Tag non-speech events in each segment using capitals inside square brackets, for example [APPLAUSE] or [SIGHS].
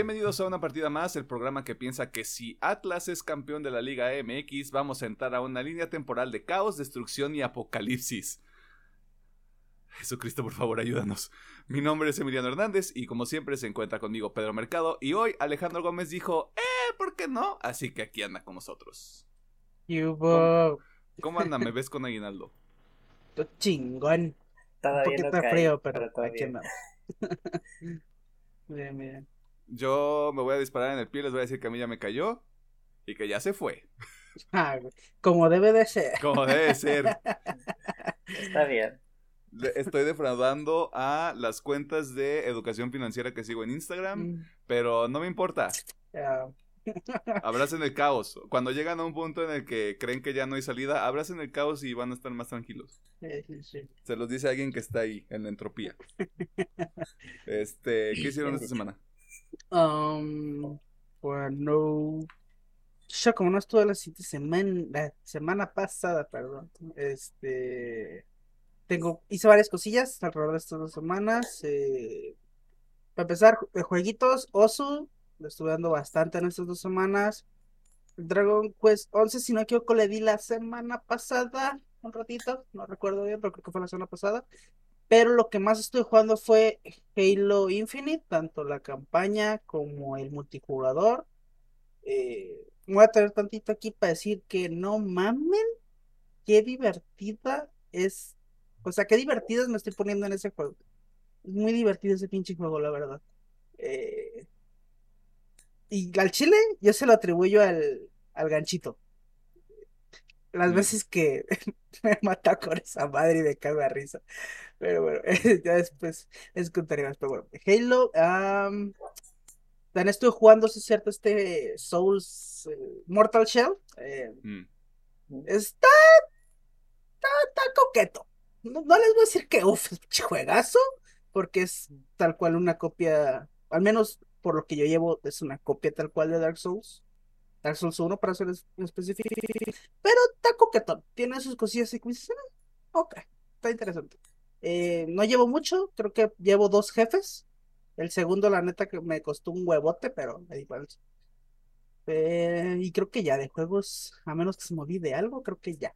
Bienvenidos a una partida más, el programa que piensa que si Atlas es campeón de la Liga MX, vamos a entrar a una línea temporal de caos, destrucción y apocalipsis. Jesucristo, por favor, ayúdanos. Mi nombre es Emiliano Hernández y como siempre se encuentra conmigo Pedro Mercado y hoy Alejandro Gómez dijo, eh, ¿por qué no? Así que aquí anda con nosotros. ¿Cómo, ¿Cómo anda? ¿Me ves con aguinaldo? Tú chingón. Todavía Un poquito no cae, frío, pero, pero aquí andamos. [LAUGHS] bien, bien. Yo me voy a disparar en el pie, les voy a decir que a mí ya me cayó y que ya se fue, [LAUGHS] Ah, como debe de ser. como debe ser. [LAUGHS] Está bien. Estoy defraudando a las cuentas de educación financiera que sigo en Instagram, Mm, pero no me importa. ah, [LAUGHS] Abracen el caos. Cuando llegan a un punto en el que creen que ya no hay salida, abracen el caos y van a estar más tranquilos. sí, sí, sí. Se los dice alguien que está ahí, en la entropía. Este, ¿qué hicieron esta semana? Um, bueno, yo como no estuve la siguiente semana, la semana pasada, perdón, este, tengo, hice varias cosillas alrededor de estas dos semanas. eh, para empezar, eh, jueguitos, Osu, lo estuve dando bastante en estas dos semanas. Dragon Quest 11, si no equivoco, le di la semana pasada, un ratito, no recuerdo bien, pero creo que fue la semana pasada. Pero lo que más estoy jugando fue Halo Infinite, tanto la campaña como el multijugador. Eh, voy a tener tantito aquí para decir que no mamen, qué divertida es. O sea, qué divertidas me estoy poniendo en ese juego. Es muy divertido ese pinche juego, la verdad. Eh, y al chile, yo se lo atribuyo al, al ganchito. Las Mm. veces que [LAUGHS] [LAUGHS] me mata con esa madre y me cago de risa. Pero bueno, [LAUGHS] ya después les contaré más. Pero bueno, Halo, am, también estoy jugando, si es cierto, este Souls eh, Mortal Shell. eh, Mm, está, está, está coqueto. No, no les voy a decir que uff, juegazo, porque es tal cual una copia, al menos por lo que yo llevo, es una copia tal cual de Dark Souls. Dark Souls 1 para ser es- específico. Pero está coquetón. Tiene sus cosillas y "Ah, ok, está interesante. Eh, no llevo mucho, creo que llevo dos jefes. El segundo, la neta, que me costó un huevote, pero me da igual. Eh, y creo que ya de juegos, a menos que se me olvide algo, creo que ya.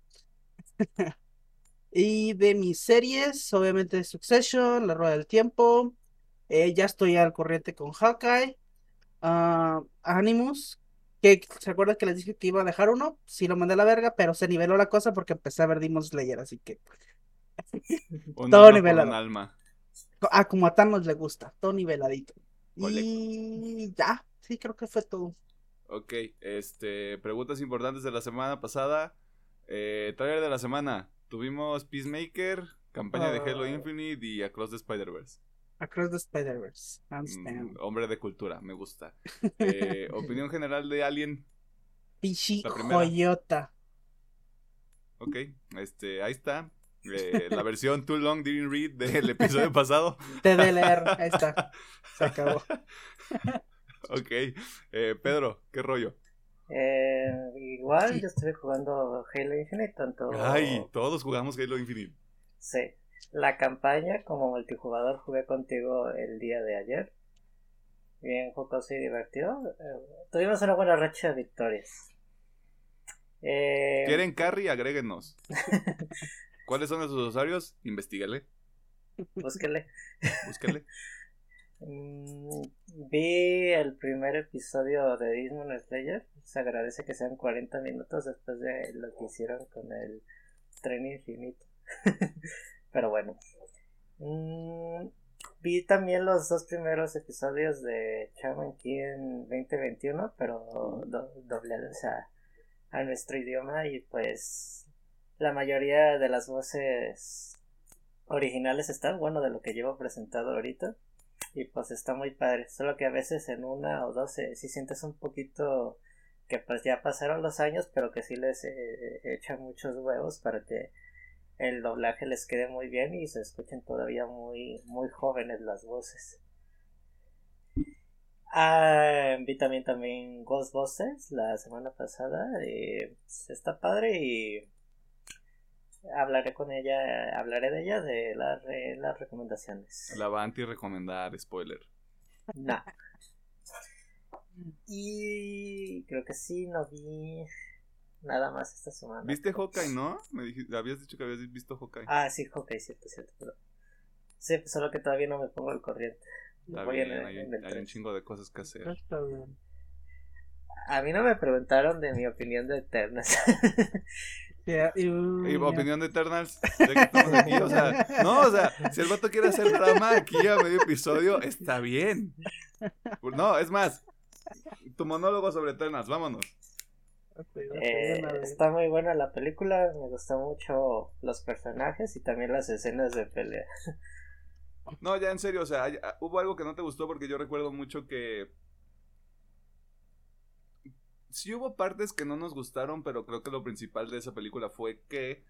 [LAUGHS] Y de mis series, obviamente Succession, La Rueda del Tiempo. eh, ya estoy al corriente con Hawkeye. ah, Animus, que se acuerdan que les dije que iba a dejar uno. Sí lo mandé a la verga, pero se niveló la cosa porque empecé a ver Demon Slayer, así que. [LAUGHS] Un Todo alma nivelado. un alma. Ah, como a Thanos le gusta, todo niveladito. Y ya, sí, creo que fue todo. Ok, este, preguntas importantes de la semana pasada. Eh, trailer de la semana. Tuvimos Peacemaker, campaña de Halo Ah. Infinite y Across the Spider-Verse. Across the Spider-Verse, Mm, hombre de cultura, me gusta. [LAUGHS] Eh, opinión general de Alien. Primera. joyota. Ok, este, ahí está. Eh, la versión Too Long Didn't Read del episodio [LAUGHS] pasado. TDLR, ahí está. Se acabó. [LAUGHS] Ok, eh, Pedro, ¿qué rollo? Eh, igual yo estuve jugando Halo Infinite, tanto Ay, todos jugamos Halo Infinite. sí, la campaña como multijugador jugué contigo el día de ayer. Bien jocoso y divertido. Eh, tuvimos una buena racha de victorias. Eh, ¿Quieren carry? Agréguenos. [LAUGHS] ¿Cuáles son esos usuarios? Investígale, búsquele. búsquele. Mm, vi el primer episodio de Demon Slayer. Se agradece que sean 40 minutos después de lo que hicieron con el tren infinito. [LAUGHS] Pero bueno. Mm, vi también los dos primeros episodios de Shaman King 2021, pero do- doblados a, a nuestro idioma y pues la mayoría de las voces originales están, bueno, de lo que llevo presentado ahorita. Y pues está muy padre. Solo que a veces en una o dos eh, sí sientes un poquito que pues ya pasaron los años, pero que sí les eh, echan muchos huevos para que el doblaje les quede muy bien y se escuchen todavía muy, muy jóvenes las voces. Ah, vi también también Ghostbusters la semana pasada. eh, pues, está padre y hablaré con ella, hablaré de ella de las re- las recomendaciones. La va a anti recomendar, spoiler. Nah. Y creo que sí, no vi nada más esta semana. ¿Viste Hawkeye, no? Me dijiste, habías dicho que habías visto Hawkeye. Ah, sí, Hawkeye, cierto, cierto. Pero... Sí, pues solo que todavía no me pongo al corriente. Está Voy bien, en el- hay, en el hay un chingo de cosas que hacer. Está bien. A mí no me preguntaron de mi opinión de Eternas. [LAUGHS] Ya, y- opinión de Eternals, ya que estamos aquí, o sea, no, o sea, si el vato quiere hacer drama aquí a medio episodio, está bien. No, es más, tu monólogo sobre Eternals, vámonos. Eh, está muy buena la película, me gustó mucho los personajes y también las escenas de pelea. [LAUGHS] No, ya en serio, o sea, hay- ah, hubo algo que no te gustó porque yo recuerdo mucho que... Sí hubo partes que no nos gustaron, pero creo que lo principal de esa película fue que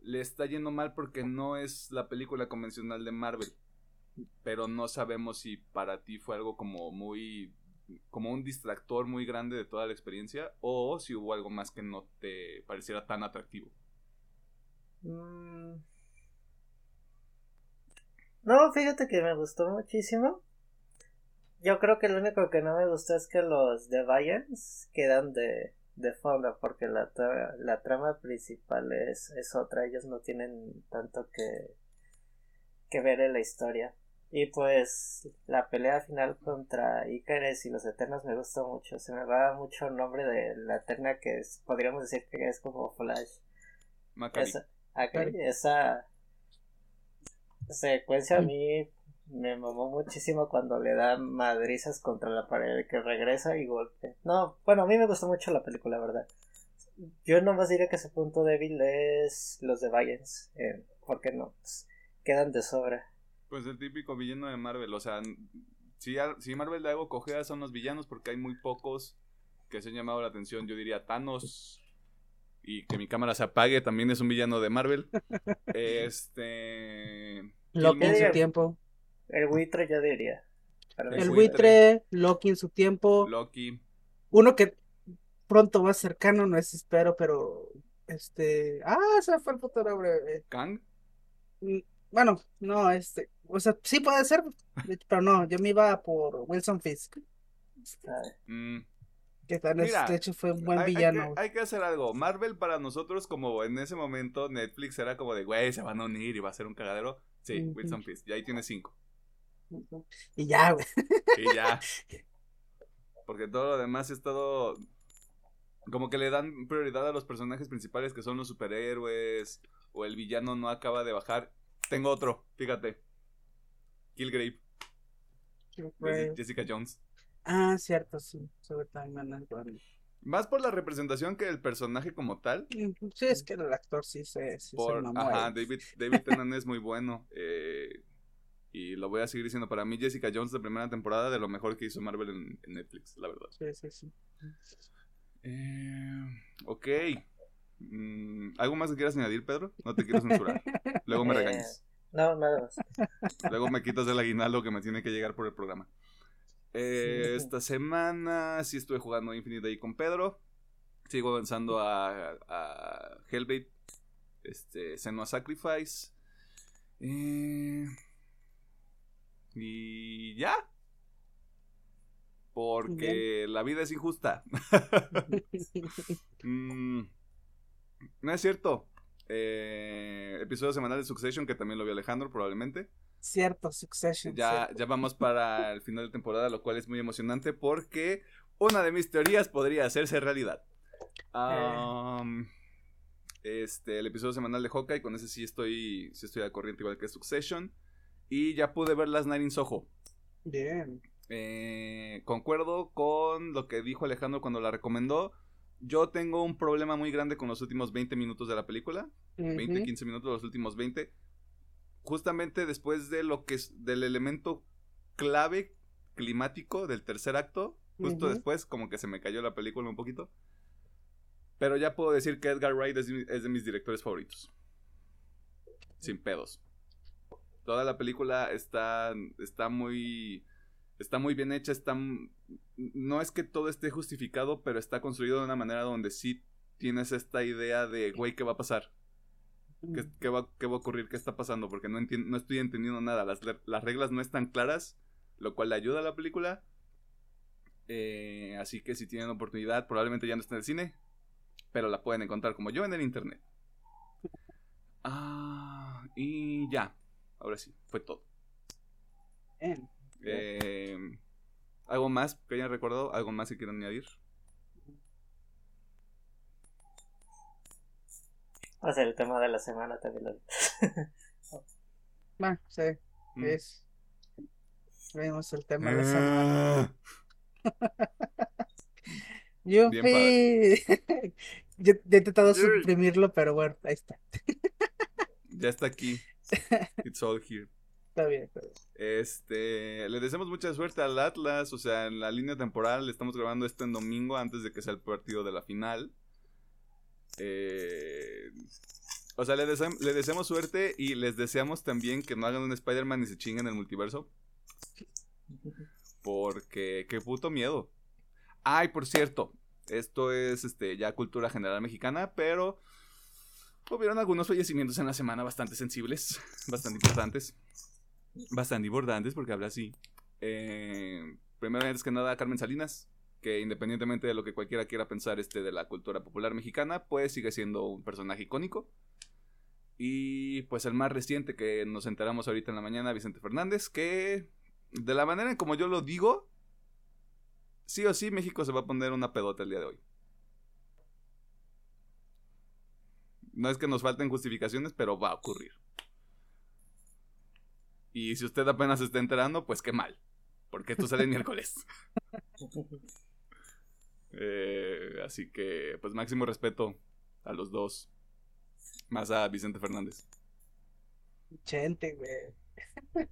le está yendo mal porque no es la película convencional de Marvel. Pero no sabemos si para ti fue algo como muy... como un distractor muy grande de toda la experiencia o si hubo algo más que no te pareciera tan atractivo. Mm. No, fíjate que me gustó muchísimo. Yo creo que lo único que no me gustó es que los Deviants quedan de, de fondo porque la, la trama principal es, es otra. Ellos no tienen tanto que, que ver en la historia. Y pues la pelea final contra Icaris y los Eternos me gustó mucho. Se me va mucho el nombre de la Eterna que es- podríamos decir que es como Flash. Macari. Esa, ok, esa secuencia a mí me mamó muchísimo cuando le da madrizas contra la pared que regresa y golpe. No, bueno, a mí me gustó mucho la película, la verdad. Yo nomás diré que su punto débil es los de Valiants, eh, porque no, pues, quedan de sobra. Pues el típico villano de Marvel, o sea, si, si Marvel de algo cogea son los villanos porque hay muy pocos que se han llamado la atención, yo diría Thanos y que mi cámara se apague también es un villano de Marvel. [LAUGHS] Este Loki en su tiempo. El buitre yo diría. El El buitre. buitre, Loki en su tiempo. Loki, Uno que pronto más cercano, no es espero, pero este. Ah, se fue el puto nombre. eh, Kang, mm, Bueno, no, este. O sea, sí puede ser, pero no, yo me iba por Wilson Fisk. Ah, mm, Que tal Mira, de hecho fue un buen hay, hay villano. que, hay que hacer algo. Marvel para nosotros como en ese momento Netflix era como de, güey, se van a unir y va a ser un cagadero. Sí. Wilson Fisk, y ahí tiene cinco. Y ya, güey. Y ya. Porque todo lo demás es todo. Como que le dan prioridad a los personajes principales que son los superhéroes. O el villano no acaba de bajar. Tengo otro, fíjate. Killgrave, Jessica Jones. Ah, cierto, sí. Sobre. Más por la representación que el personaje como tal. Mm, Sí, es que el actor sí se, sí se Por, mamó ajá. David, David Tennant es muy bueno. eh, y lo voy a seguir diciendo. Para mí, Jessica Jones de primera temporada de lo mejor que hizo Marvel en, en Netflix, la verdad. Sí, sí, sí. Eh, ok. Mm, ¿Algo más que quieras añadir, Pedro? No te quiero censurar. [LAUGHS] Luego me Eh, regañas. No, nada más. Luego me quitas el aguinaldo que me tiene que llegar por el programa. Eh, esta semana sí estuve jugando Infinite ahí con Pedro. Sigo avanzando a, a Hellblade. Este, Senua Sacrifice. Eh, y ya. Porque la vida es injusta. [LAUGHS] Mm, no es cierto. Eh, episodio semanal de Succession, que también lo vio Alejandro, probablemente. Cierto, Succession. Ya, cierto. ya vamos para el final de temporada, lo cual es muy emocionante porque una de mis teorías podría hacerse realidad. Este, el episodio semanal de Hawkeye, con ese sí estoy, sí estoy al corriente igual que Succession. Y ya pude ver las Nine in Soho. Bien. Eh, concuerdo con lo que dijo Alejandro cuando la recomendó. Yo tengo un problema muy grande con los últimos 20 minutos de la película. 20, Ujú. 15 minutos, los últimos 20. Justamente después de lo que es del elemento clave climático del tercer acto, justo después como que se me cayó la película un poquito. Pero ya puedo decir que Edgar Wright es, mi- es de mis directores favoritos. Sin pedos. Toda la película está está muy está muy bien hecha, está no es que todo esté justificado, pero está construido de una manera donde sí tienes esta idea de, güey, ¿qué va a pasar? ¿Qué, qué va, qué va a ocurrir? ¿Qué está pasando? Porque no, no estoy entendiendo nada. Las, las reglas no están claras, lo cual le ayuda a la película. Eh, así que si tienen oportunidad, probablemente ya no está en el cine, pero la pueden encontrar como yo en el internet. Ah, y ya, ahora sí, fue todo. Eh, ¿Algo más que hayan recordado? ¿Algo más que quieran añadir? O sea, el tema de la semana también lo... [LAUGHS] Va, sí, Mm. es. Vemos el tema de la semana. Ah, [LAUGHS] Yo Bien fui. [LAUGHS] Yo he intentado suprimirlo, pero bueno, ahí está. ya está aquí. It's all here. Está bien. está bien. Este, le deseamos mucha suerte al Atlas, o sea, en la línea temporal estamos grabando esto en domingo antes de que sea el partido de la final. Eh, o sea, le, desea- le deseamos suerte y les deseamos también que no hagan un Spider-Man y se chinguen el multiverso. Porque qué puto miedo. Ay, por cierto, esto es este ya cultura general mexicana, pero hubieron algunos fallecimientos en la semana bastante sensibles, [LAUGHS] bastante importantes, bastante importantes porque habla así. Eh, primero antes que nada Carmen Salinas, que independientemente de lo que cualquiera quiera pensar este de la cultura popular mexicana, pues sigue siendo un personaje icónico. Y pues el más reciente que nos enteramos ahorita en la mañana, Vicente Fernández, que de la manera en como yo lo digo, sí o sí México se va a poner una pedota el día de hoy. No es que nos falten justificaciones, pero va a ocurrir. Y si usted apenas se está enterando, pues qué mal. Porque esto sale el miércoles. [LAUGHS] Eh, así que, pues máximo respeto a los dos. Más a Vicente Fernández. Gente, güey.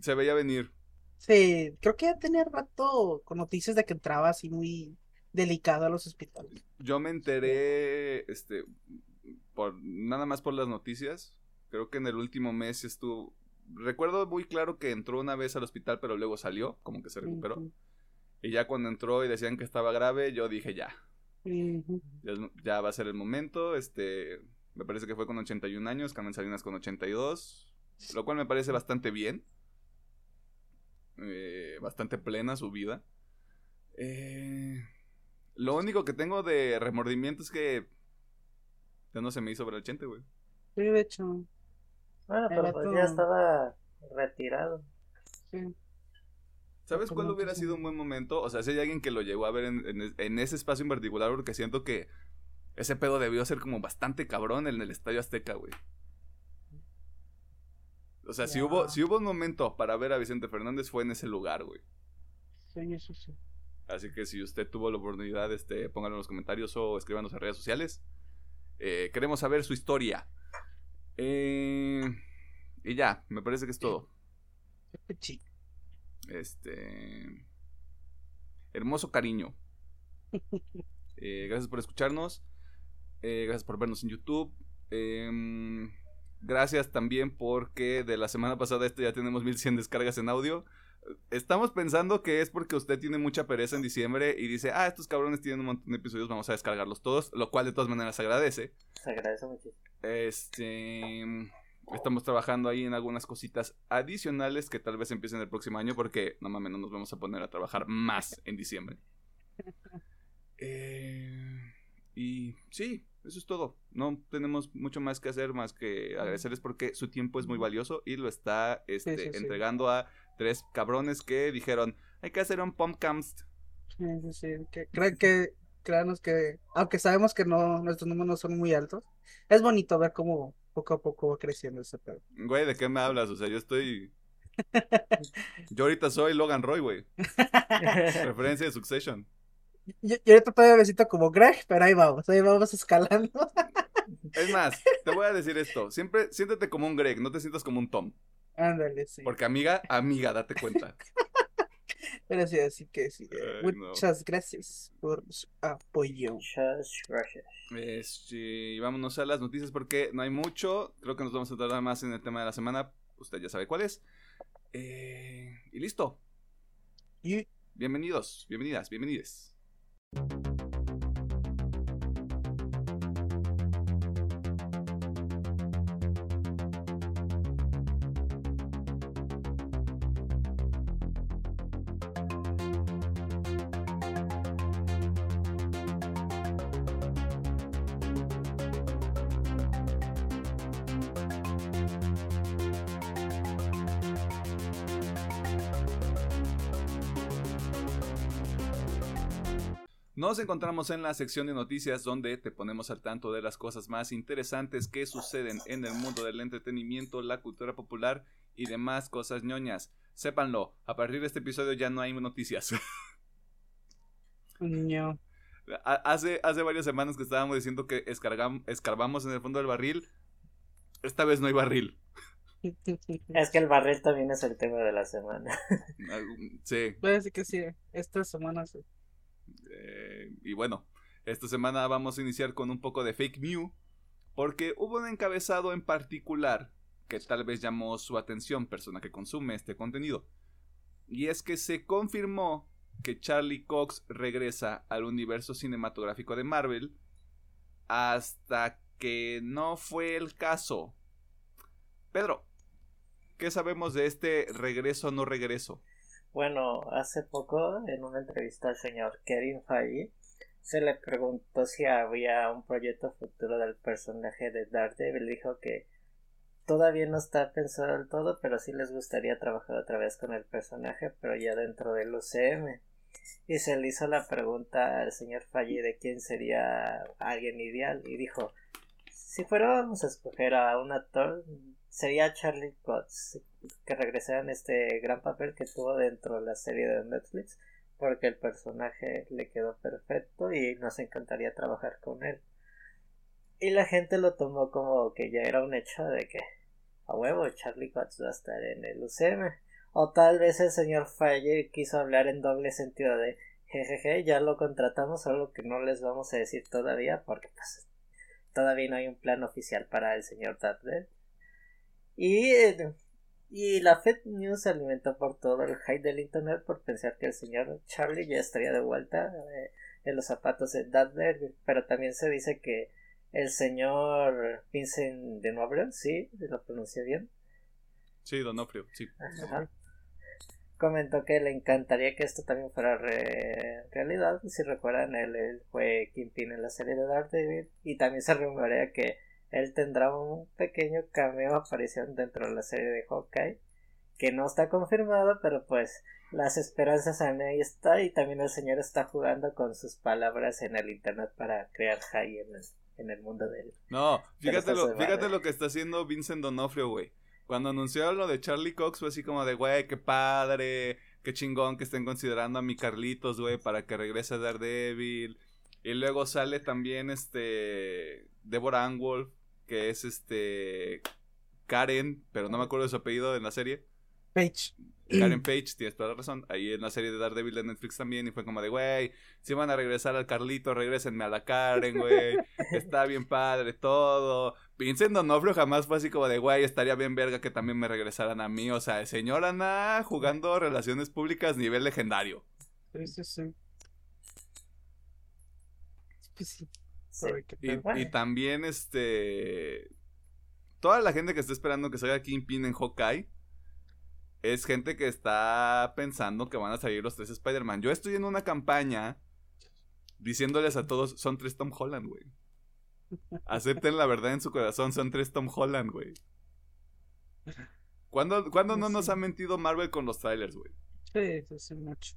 Se veía venir. Sí, creo que ya tenía rato con noticias de que entraba así muy delicado a los hospitales. Yo me enteré, este, por nada más por las noticias. Creo que en el último mes estuvo. Recuerdo muy claro que entró una vez al hospital, pero luego salió, como que se recuperó. Y ya cuando entró y decían que estaba grave, yo dije ya, ya, va a ser el momento. Este, me parece que fue con 81 años, Carmen Salinas con 82, lo cual me parece bastante bien. Eh, bastante plena su vida. Eh, lo único que tengo de remordimiento es que ya no se me hizo ver el chente, güey. Sí, de hecho, Bueno, pero pues ya estaba retirado. sí. ¿Sabes cuál hubiera sido un buen momento? O sea, si hay alguien que lo llegó a ver en, en- en ese espacio en particular, porque siento que ese pedo debió ser como bastante cabrón en el Estadio Azteca, güey. O sea, si hubo, si hubo un momento para ver a Vicente Fernández fue en ese lugar, güey. Sí, eso sí. Así que si usted tuvo la oportunidad, este, póngalo en los comentarios o escríbanos en redes sociales. Eh, queremos saber su historia. Eh, y ya, me parece que es todo. Sí. Este. Hermoso cariño. [LAUGHS] Eh, gracias por escucharnos. Eh, gracias por vernos en YouTube. Em, gracias también porque de la semana pasada esto ya tenemos 1100 descargas en audio. Estamos pensando que es porque usted tiene mucha pereza en diciembre y dice, ah, estos cabrones tienen un montón de episodios, vamos a descargarlos todos, lo cual de todas maneras se agradece. Se agradece muchísimo. Este. Estamos trabajando ahí en algunas cositas adicionales que tal vez empiecen el próximo año porque no mames, no nos vamos a poner a trabajar más en diciembre. [LAUGHS] Eh, y sí, eso es todo. No tenemos mucho más que hacer más que agradecerles porque su tiempo es muy valioso y lo está este, Sí, sí, sí. entregando a tres cabrones que dijeron hay que hacer un Pumpcast. Sí, sí, sí. Que, creo que, créanos que, aunque sabemos que no, nuestros números no son muy altos, es bonito ver cómo poco a poco va creciendo ese pedo. Güey, ¿de qué me hablas? O sea, yo estoy... [LAUGHS] Yo ahorita soy Logan Roy, güey. [LAUGHS] Referencia de Succession. Yo, yo ahorita todavía me siento como Greg, pero ahí vamos, ahí vamos escalando. [LAUGHS] Es más, te voy a decir esto. Siempre siéntete como un Greg, no te sientas como un Tom. Ándale, sí. Porque amiga, amiga, date cuenta. Pero sí, así que sí. no. Muchas gracias por su apoyo. Muchas gracias. Este, y vámonos a las noticias porque no hay mucho. Creo que nos vamos a tardar más en el tema de la semana. Usted ya sabe cuál es. Eh, y listo. Y Bienvenidos, bienvenidas, bienvenides. Nos encontramos en la sección de noticias donde te ponemos al tanto de las cosas más interesantes que suceden en el mundo del entretenimiento, la cultura popular y demás cosas ñoñas. Sépanlo, a partir de este episodio ya no hay noticias. [LAUGHS] No. Hace, hace varias semanas que estábamos diciendo que escarbamos en el fondo del barril. Esta vez no hay barril. [LAUGHS] Es que el barril también es el tema de la semana. [LAUGHS] Sí. Puede ser que sí, esta semana sí. Eh, y bueno, esta semana vamos a iniciar con un poco de fake news, porque hubo un encabezado en particular que tal vez llamó su atención, persona que consume este contenido. Y es que se confirmó que Charlie Cox regresa al universo cinematográfico de Marvel hasta que no fue el caso. Pedro, ¿qué sabemos de este regreso o no regreso? Bueno, hace poco en una entrevista al señor Kevin Feige se le preguntó si había un proyecto futuro del personaje de Daredevil. Dijo que todavía no está pensado del todo, pero sí les gustaría trabajar otra vez con el personaje, pero ya dentro del UCM. Y se le hizo la pregunta al señor Feige de quién sería alguien ideal y dijo, si fuéramos a escoger a un actor, sería Charlie Cox, que regresara en este gran papel que tuvo dentro de la serie de Netflix, porque el personaje le quedó perfecto y nos encantaría trabajar con él. Y la gente lo tomó como que ya era un hecho de que a huevo Charlie Cox va a estar en el UCM. O tal vez el señor Faye quiso hablar en doble sentido de jejeje, ya lo contratamos, solo que no les vamos a decir todavía porque pues todavía no hay un plan oficial para el señor Dudley. Y, y la Fed News se alimentó por todo el hype del internet por pensar que el señor Charlie ya estaría de vuelta eh, en los zapatos de Dudley, pero también se dice que el señor Vincent D'Onofrio, sí, lo pronuncié bien. Sí, Donofrio, sí. Comentó que le encantaría que esto también fuera realidad. Si recuerdan, él, él fue Kingpin en la serie de Daredevil. Y también se rumorea que él tendrá un pequeño cameo aparición dentro de la serie de Hawkeye que no está confirmado pero pues las esperanzas ahí está y también el señor está jugando con sus palabras en el internet para crear high en el, mundo de él. No, fíjate lo, fíjate lo que está haciendo Vincent Donofrio, güey. Cuando anunció lo de Charlie Cox fue así como de, güey, qué padre, qué chingón que estén considerando a mi Carlitos, güey, para que regrese a Daredevil. Y luego sale también este Deborah Anwolf que es este Karen, pero no me acuerdo de su apellido en la serie. Page. Karen Page, tienes toda la razón. Ahí en la serie de Daredevil de Netflix también. Y fue como de, güey, si van a regresar al Carlito, regresenme a la Karen, güey. Está bien padre todo. Vincent Donofrio jamás fue así como de, güey, estaría bien verga que también me regresaran a mí. O sea, señor Ana jugando relaciones públicas nivel legendario. Sí, sí, sí. Pues sí. Y, también, este. Toda la gente que está esperando que salga Kingpin en Hawkeye es gente que está pensando que van a salir los tres Spider-Man. Yo estoy en una campaña diciéndoles a todos: son tres Tom Holland, güey. Acepten la verdad en su corazón, son tres Tom Holland, güey. ¿Cuándo, no pues nos ha mentido Marvel con los trailers, güey? Sí, sí, mucho.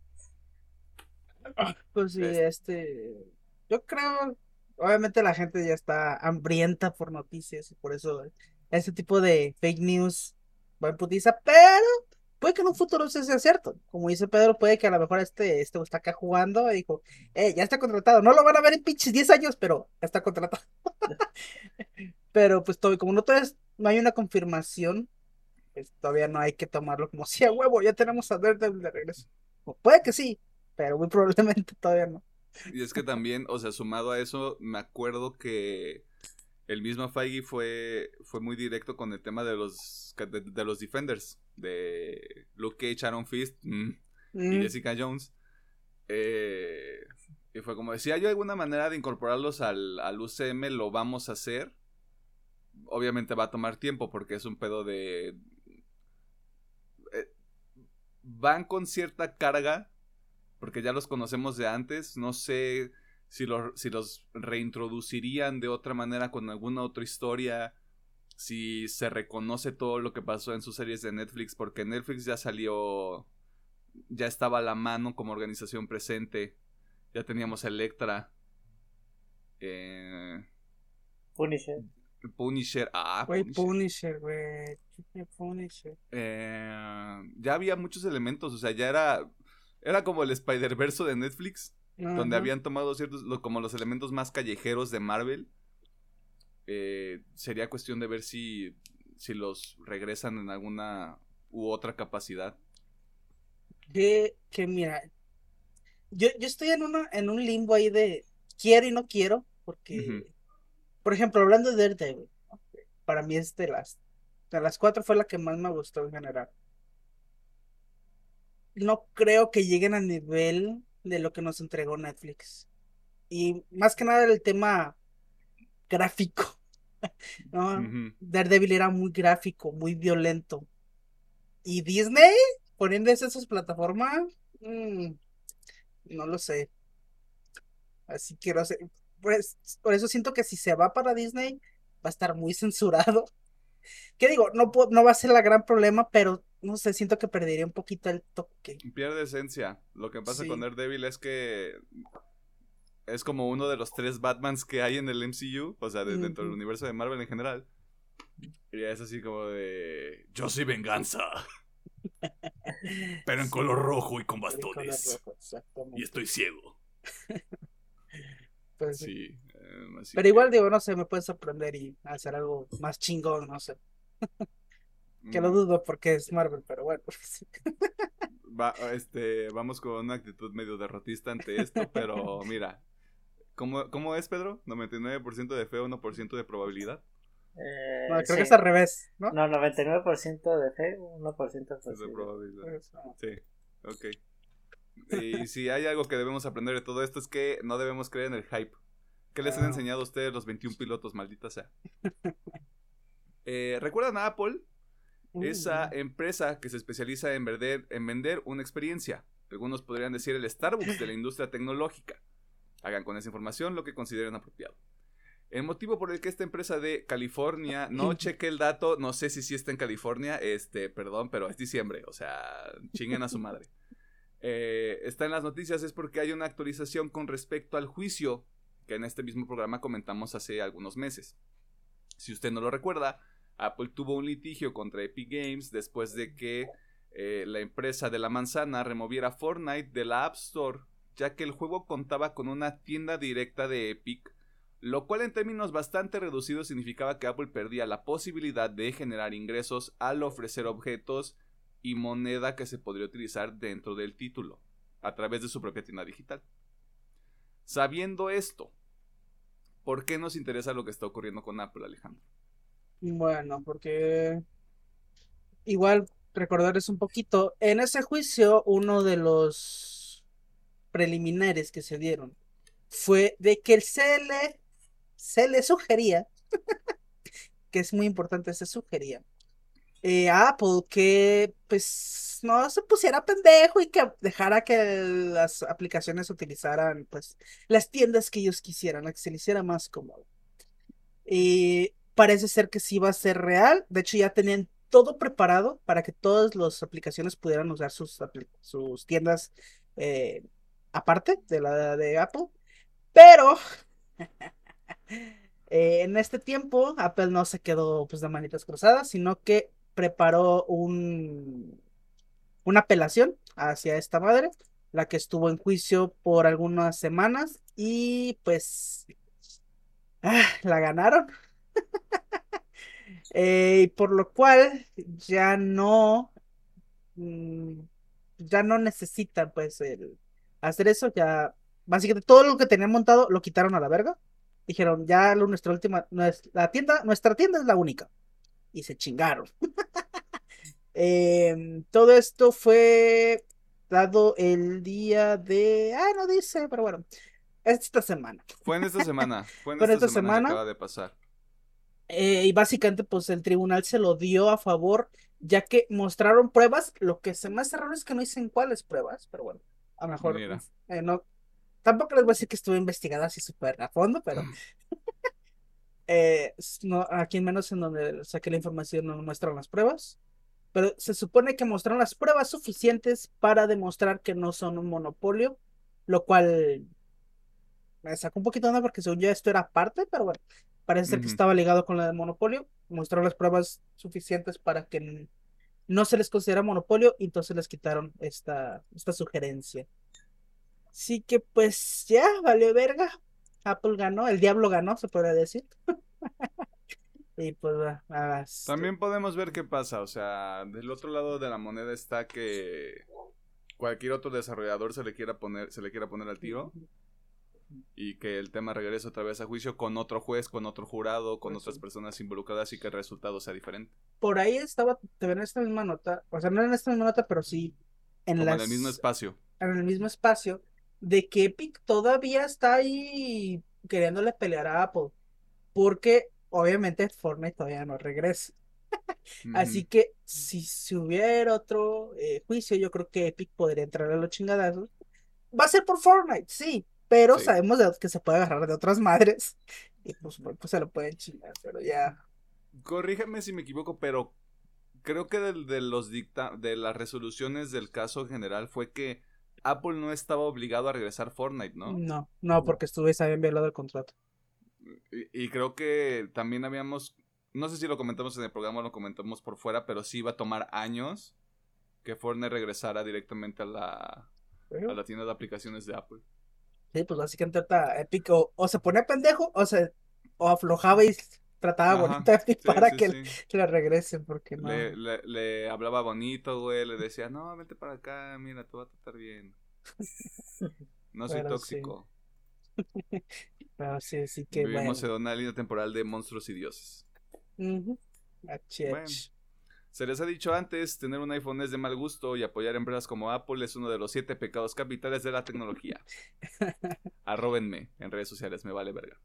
Pues sí, este. Yo creo obviamente la gente ya está hambrienta por noticias y por eso ese tipo de fake news va en putiza, pero puede que en un futuro sea cierto. Como dice Pedro, puede que a lo mejor este, este está acá jugando y dijo, eh, ya está contratado. No lo van a ver en pinches 10 años, pero ya está contratado. [LAUGHS] pero pues todo, como no, todavía no hay una confirmación, pues todavía no hay que tomarlo como [LAUGHS] si a huevo, ya tenemos a Daredevil de regreso. puede que sí, pero muy probablemente todavía no. Y es que también, o sea, sumado a eso, me acuerdo que el mismo Feige fue, fue muy directo con el tema de los, de, los Defenders, de Luke Cage, Aaron Fist mm, y mm. Jessica Jones. Eh, y fue como, si hay alguna manera de incorporarlos al, al UCM, lo vamos a hacer. Obviamente va a tomar tiempo porque es un pedo de... Eh, van con cierta carga porque ya los conocemos de antes. No sé si, si los reintroducirían de otra manera con alguna otra historia. Si se reconoce todo lo que pasó en sus series de Netflix, porque Netflix ya salió, ya estaba a la mano como organización presente. Ya teníamos Electra. Eh, Punisher. Punisher. Ah, Güey, Punisher. Punisher, güey. Pinche Punisher. Eh, ya había muchos elementos. O sea, ya era. Era como el Spider-Verse de Netflix. Donde habían tomado ciertos. lo- como los elementos más callejeros de Marvel. Eh, sería cuestión de ver si. Si los regresan en alguna u otra capacidad. Que, que mira, yo, yo estoy en, una, en un limbo ahí de quiero y no quiero, porque, por ejemplo, hablando de Daredevil, para mí es de las, de las cuatro fue la que más me gustó en general. No creo que lleguen al nivel de lo que nos entregó Netflix. Y más que nada el tema gráfico, [LAUGHS] ¿no? Ujú. Daredevil era muy gráfico, muy violento. Y Disney, poniéndose en sus plataformas, mm, no lo sé. Así que no sé. Pues, por eso siento que si se va para Disney, va a estar muy [LAUGHS] censurado. ¿Qué digo? No, no va a ser la gran problema, pero no sé, siento que perdería un poquito el toque. Pierde esencia. Lo que pasa Sí. con Daredevil es que es como uno de los tres Batmans que hay en el MCU, o sea, de- dentro del universo de Marvel en general. Y es así como de yo soy venganza, pero en [LAUGHS] Sí, color rojo y con bastones. rojo. Y estoy ciego. [LAUGHS] Pues sí. Sí. eh, Pero que, igual digo, no sé, me puede sorprender y hacer algo más chingón, no sé. [LAUGHS] Que lo mm, dudo porque es Marvel, pero bueno. [LAUGHS] sí. va- este, vamos con una actitud medio derrotista ante esto, pero mira. ¿Cómo, cómo es, Pedro? ¿99% de fe, 1% de probabilidad? Eh, No, creo sí. que es al revés, ¿no? No, 99% de fe, 1% de Es de posibilidad. probabilidad. Eso. Sí, ok. Y si hay algo que debemos aprender de todo esto es que no debemos creer en el hype. ¿Qué les han Ah. enseñado a ustedes los 21 pilotos, maldita sea? Eh, ¿Recuerdan a Apple? Esa empresa que se especializa en vender, en vender una experiencia. Algunos podrían decir el Starbucks de la industria tecnológica. Hagan con esa información lo que consideren apropiado. El motivo por el que esta empresa de California, no [LAUGHS] cheque el dato, no sé si sí está en California, este, perdón, pero es diciembre, o sea, chinguen a su madre. Eh, está en las noticias es porque hay una actualización con respecto al juicio que en este mismo programa comentamos hace algunos meses. Si usted no lo recuerda, Apple tuvo un litigio contra Epic Games después de que eh, la empresa de la manzana removiera Fortnite de la App Store, ya que el juego contaba con una tienda directa de Epic, lo cual en términos bastante reducidos significaba que Apple perdía la posibilidad de generar ingresos al ofrecer objetos y moneda que se podría utilizar dentro del título, a través de su propia tienda digital. Sabiendo esto, ¿por qué nos interesa lo que está ocurriendo con Apple, Alejandro? Bueno, porque igual recordarles un poquito, en ese juicio uno de los preliminares que se dieron fue de que se le, se le sugería, [LAUGHS] que es muy importante, se sugería eh, a Apple que pues no se pusiera pendejo y que dejara que las aplicaciones utilizaran pues las tiendas que ellos quisieran, que se le hiciera más cómodo. Y parece ser que sí va a ser real. De hecho, ya tenían todo preparado para que todas las aplicaciones pudieran usar sus, tiendas eh, aparte de la de Apple. Pero [LAUGHS] en este tiempo, Apple no se quedó pues de manitas cruzadas, sino que preparó un, una apelación hacia esta madre, la que estuvo en juicio por algunas semanas y pues ah, la ganaron. Eh, y por lo cual ya no mm, ya no necesitan pues el hacer eso, ya básicamente todo lo que tenían montado lo quitaron a la verga. Dijeron, ya lo- nuestra última, la tienda, nuestra tienda es la única. Y se chingaron. [LAUGHS] Em, todo esto fue dado el día de. Ah, no dice, pero bueno. Esta semana. Fue en esta semana, fue en esta, esta semana, que semana. acaba de pasar. Eh, y básicamente, pues el tribunal se lo dio a favor, ya que mostraron pruebas. Lo que se me hace raro es que no dicen cuáles pruebas, pero bueno, a lo mejor eh, no. Tampoco les voy a decir que estuve investigada así súper a fondo, pero [LAUGHS] eh, s- no, aquí en menos en donde saqué la información no muestran las pruebas. Pero se supone que mostraron las pruebas suficientes para demostrar que no son un monopolio, lo cual me sacó un poquito de onda porque según yo esto era parte, pero bueno, parece ser que estaba ligado con la de monopolio. Mostró las pruebas suficientes para que no se les considera monopolio y entonces les quitaron esta, esta sugerencia. Así que pues ya, valió verga. Apple ganó, el diablo ganó, se podría decir. [LAUGHS] Y pues ah, este, También podemos ver qué pasa, o sea, del otro lado de la moneda está que cualquier otro desarrollador se le quiera poner, se le quiera poner al tiro y que el tema regrese otra vez a juicio con otro juez, con otro jurado, con otras personas involucradas y que el resultado sea diferente. por ahí estaba, te ven en esta misma nota, o sea, no en esta misma nota, pero sí en Como en las, el mismo espacio. en el mismo espacio, de que Epic todavía está ahí queriéndole pelear a Apple, porque obviamente Fortnite todavía no regresa. [LAUGHS] Así que si, si hubiera otro eh, juicio, yo creo que Epic podría entrar a los chingadazos. Va a ser por Fortnite, sí, pero Sí. sabemos de- que se puede agarrar de otras madres [LAUGHS] y pues, pues se lo pueden chingar, pero ya. Corrígeme si me equivoco, pero creo que del- de, los dicta de las resoluciones del caso general fue que Apple no estaba obligado a regresar Fortnite, ¿no? No, no, porque estuviese habían violado el contrato. Y, y creo que también habíamos, no sé si lo comentamos en el programa o lo comentamos por fuera, pero sí iba a tomar años que Fortnite regresara directamente a la, a la tienda de aplicaciones de Apple. Sí, pues básicamente ahorita Epic o, se ponía pendejo o se o aflojaba y trataba Ajá, bonito a Epic Sí, para sí, que sí. le regresen, porque no. Le, le- le hablaba bonito, güey, le decía, no, vente para acá, mira, te va a tratar bien. [LAUGHS] No soy Pero tóxico. [LAUGHS] Pero sí, sí que Vivimos bueno. en una línea temporal de monstruos y dioses. Ach, Bueno. Se les ha dicho antes, tener un iPhone es de mal gusto y apoyar empresas como Apple es uno de los siete pecados capitales de la tecnología. [LAUGHS] Arróbenme en redes sociales, me vale verga.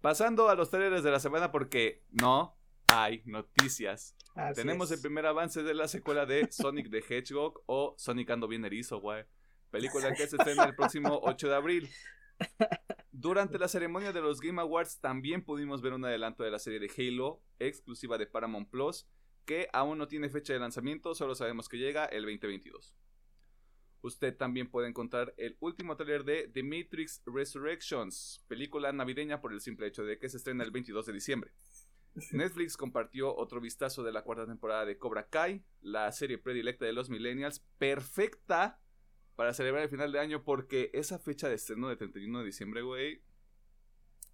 Pasando a los trailers de la semana porque no hay noticias. Así Tenemos el primer avance de la secuela de Sonic the Hedgehog o Sonic ando bien erizo, güey. Película que se estrena el próximo 8 de abril. Durante la ceremonia de los Game Awards también pudimos ver un adelanto de la serie de Halo, exclusiva de Paramount Plus, que aún no tiene fecha de lanzamiento, solo sabemos que llega el 2022. Usted también puede encontrar el último trailer de The Matrix Resurrections, película navideña por el simple hecho de que se estrena el 22 de diciembre. Netflix compartió otro vistazo de la cuarta temporada de Cobra Kai, la serie predilecta de los millennials, perfecta para celebrar el final de año porque esa fecha de estreno de 31 de diciembre, güey,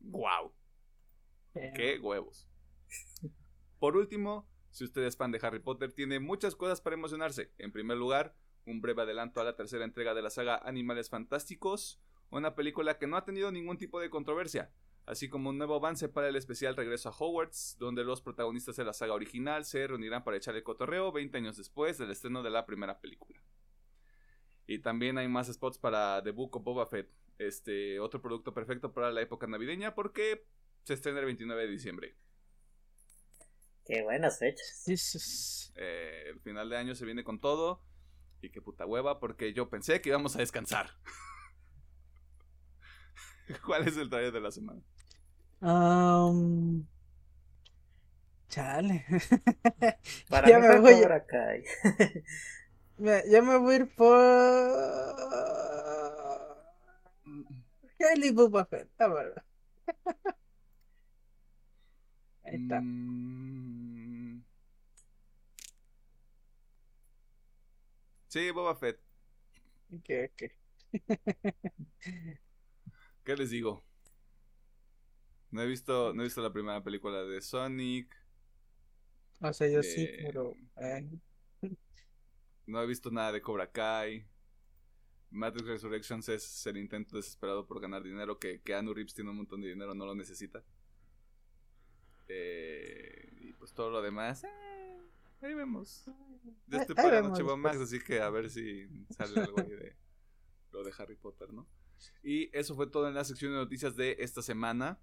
wow, qué huevos. Por último, si usted es fan de Harry Potter, tiene muchas cosas para emocionarse. En primer lugar, un breve adelanto a la tercera entrega de la saga Animales Fantásticos, una película que no ha tenido ningún tipo de controversia, así como un nuevo avance para el especial Regreso a Hogwarts, donde los protagonistas de la saga original se reunirán para echar el cotorreo 20 años después del estreno de la primera película. Y también hay más spots para The Book of Boba Fett, este otro producto perfecto para la época navideña porque se estrena el 29 de diciembre. Qué buenas fechas. Sí, sí, sí. Eh, el final de año se viene con todo. Y qué puta hueva, porque yo pensé que íbamos a descansar. [LAUGHS] ¿Cuál es el trailer de la semana? Am, Chale. [LAUGHS] Para Ya mí me voy a- Cobra Kai. [LAUGHS] Me- Ya me voy a ir por Haley Boba Fett, la verdad. Ahí está. Mm. Sí, Boba Fett. Ok, ok. [LAUGHS] ¿Qué les digo? No he visto, no he visto la primera película de Sonic. O sea, yo sí, Eh, pero. eh, No he visto nada de Cobra Kai. Matrix Resurrections es el intento desesperado por ganar dinero. Que, que Anu Reeves tiene un montón de dinero, no lo necesita. Eh, y pues todo lo demás. eh, ahí vemos. Ya estoy HBO Max, después. así que a ver si sale algo ahí de lo de Harry Potter, ¿no? Y eso fue todo en la sección de noticias de esta semana.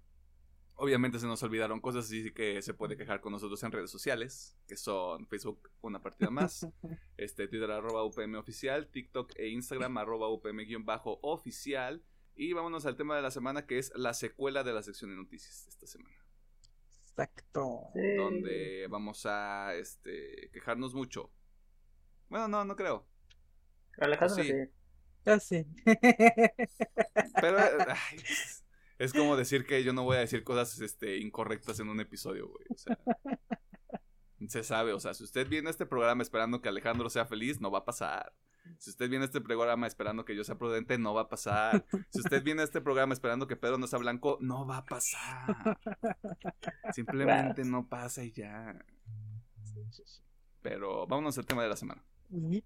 Obviamente se nos olvidaron cosas, así que se puede quejar con nosotros en redes sociales, que son Facebook, una partida más, [LAUGHS] este, Twitter arroba UPM oficial, TikTok e Instagram arroba UPM-oficial. Y vámonos al tema de la semana, que es la secuela de la sección de noticias de esta semana. Exacto. Sí. Donde vamos a este, quejarnos mucho. Bueno, no, no creo. Alejandro Sí. [LAUGHS] Pero eh, ay, es, es como decir que yo no voy a decir cosas este, incorrectas en un episodio, güey. O sea, [LAUGHS] se sabe, o sea, si usted viene a este programa esperando que Alejandro sea feliz, no va a pasar. Si usted viene a este programa esperando que yo sea prudente, no va a pasar. Si usted viene a este programa esperando que Pedro no sea blanco, no va a pasar. Simplemente no pasa y ya. Pero vámonos al tema de la semana. Ujú.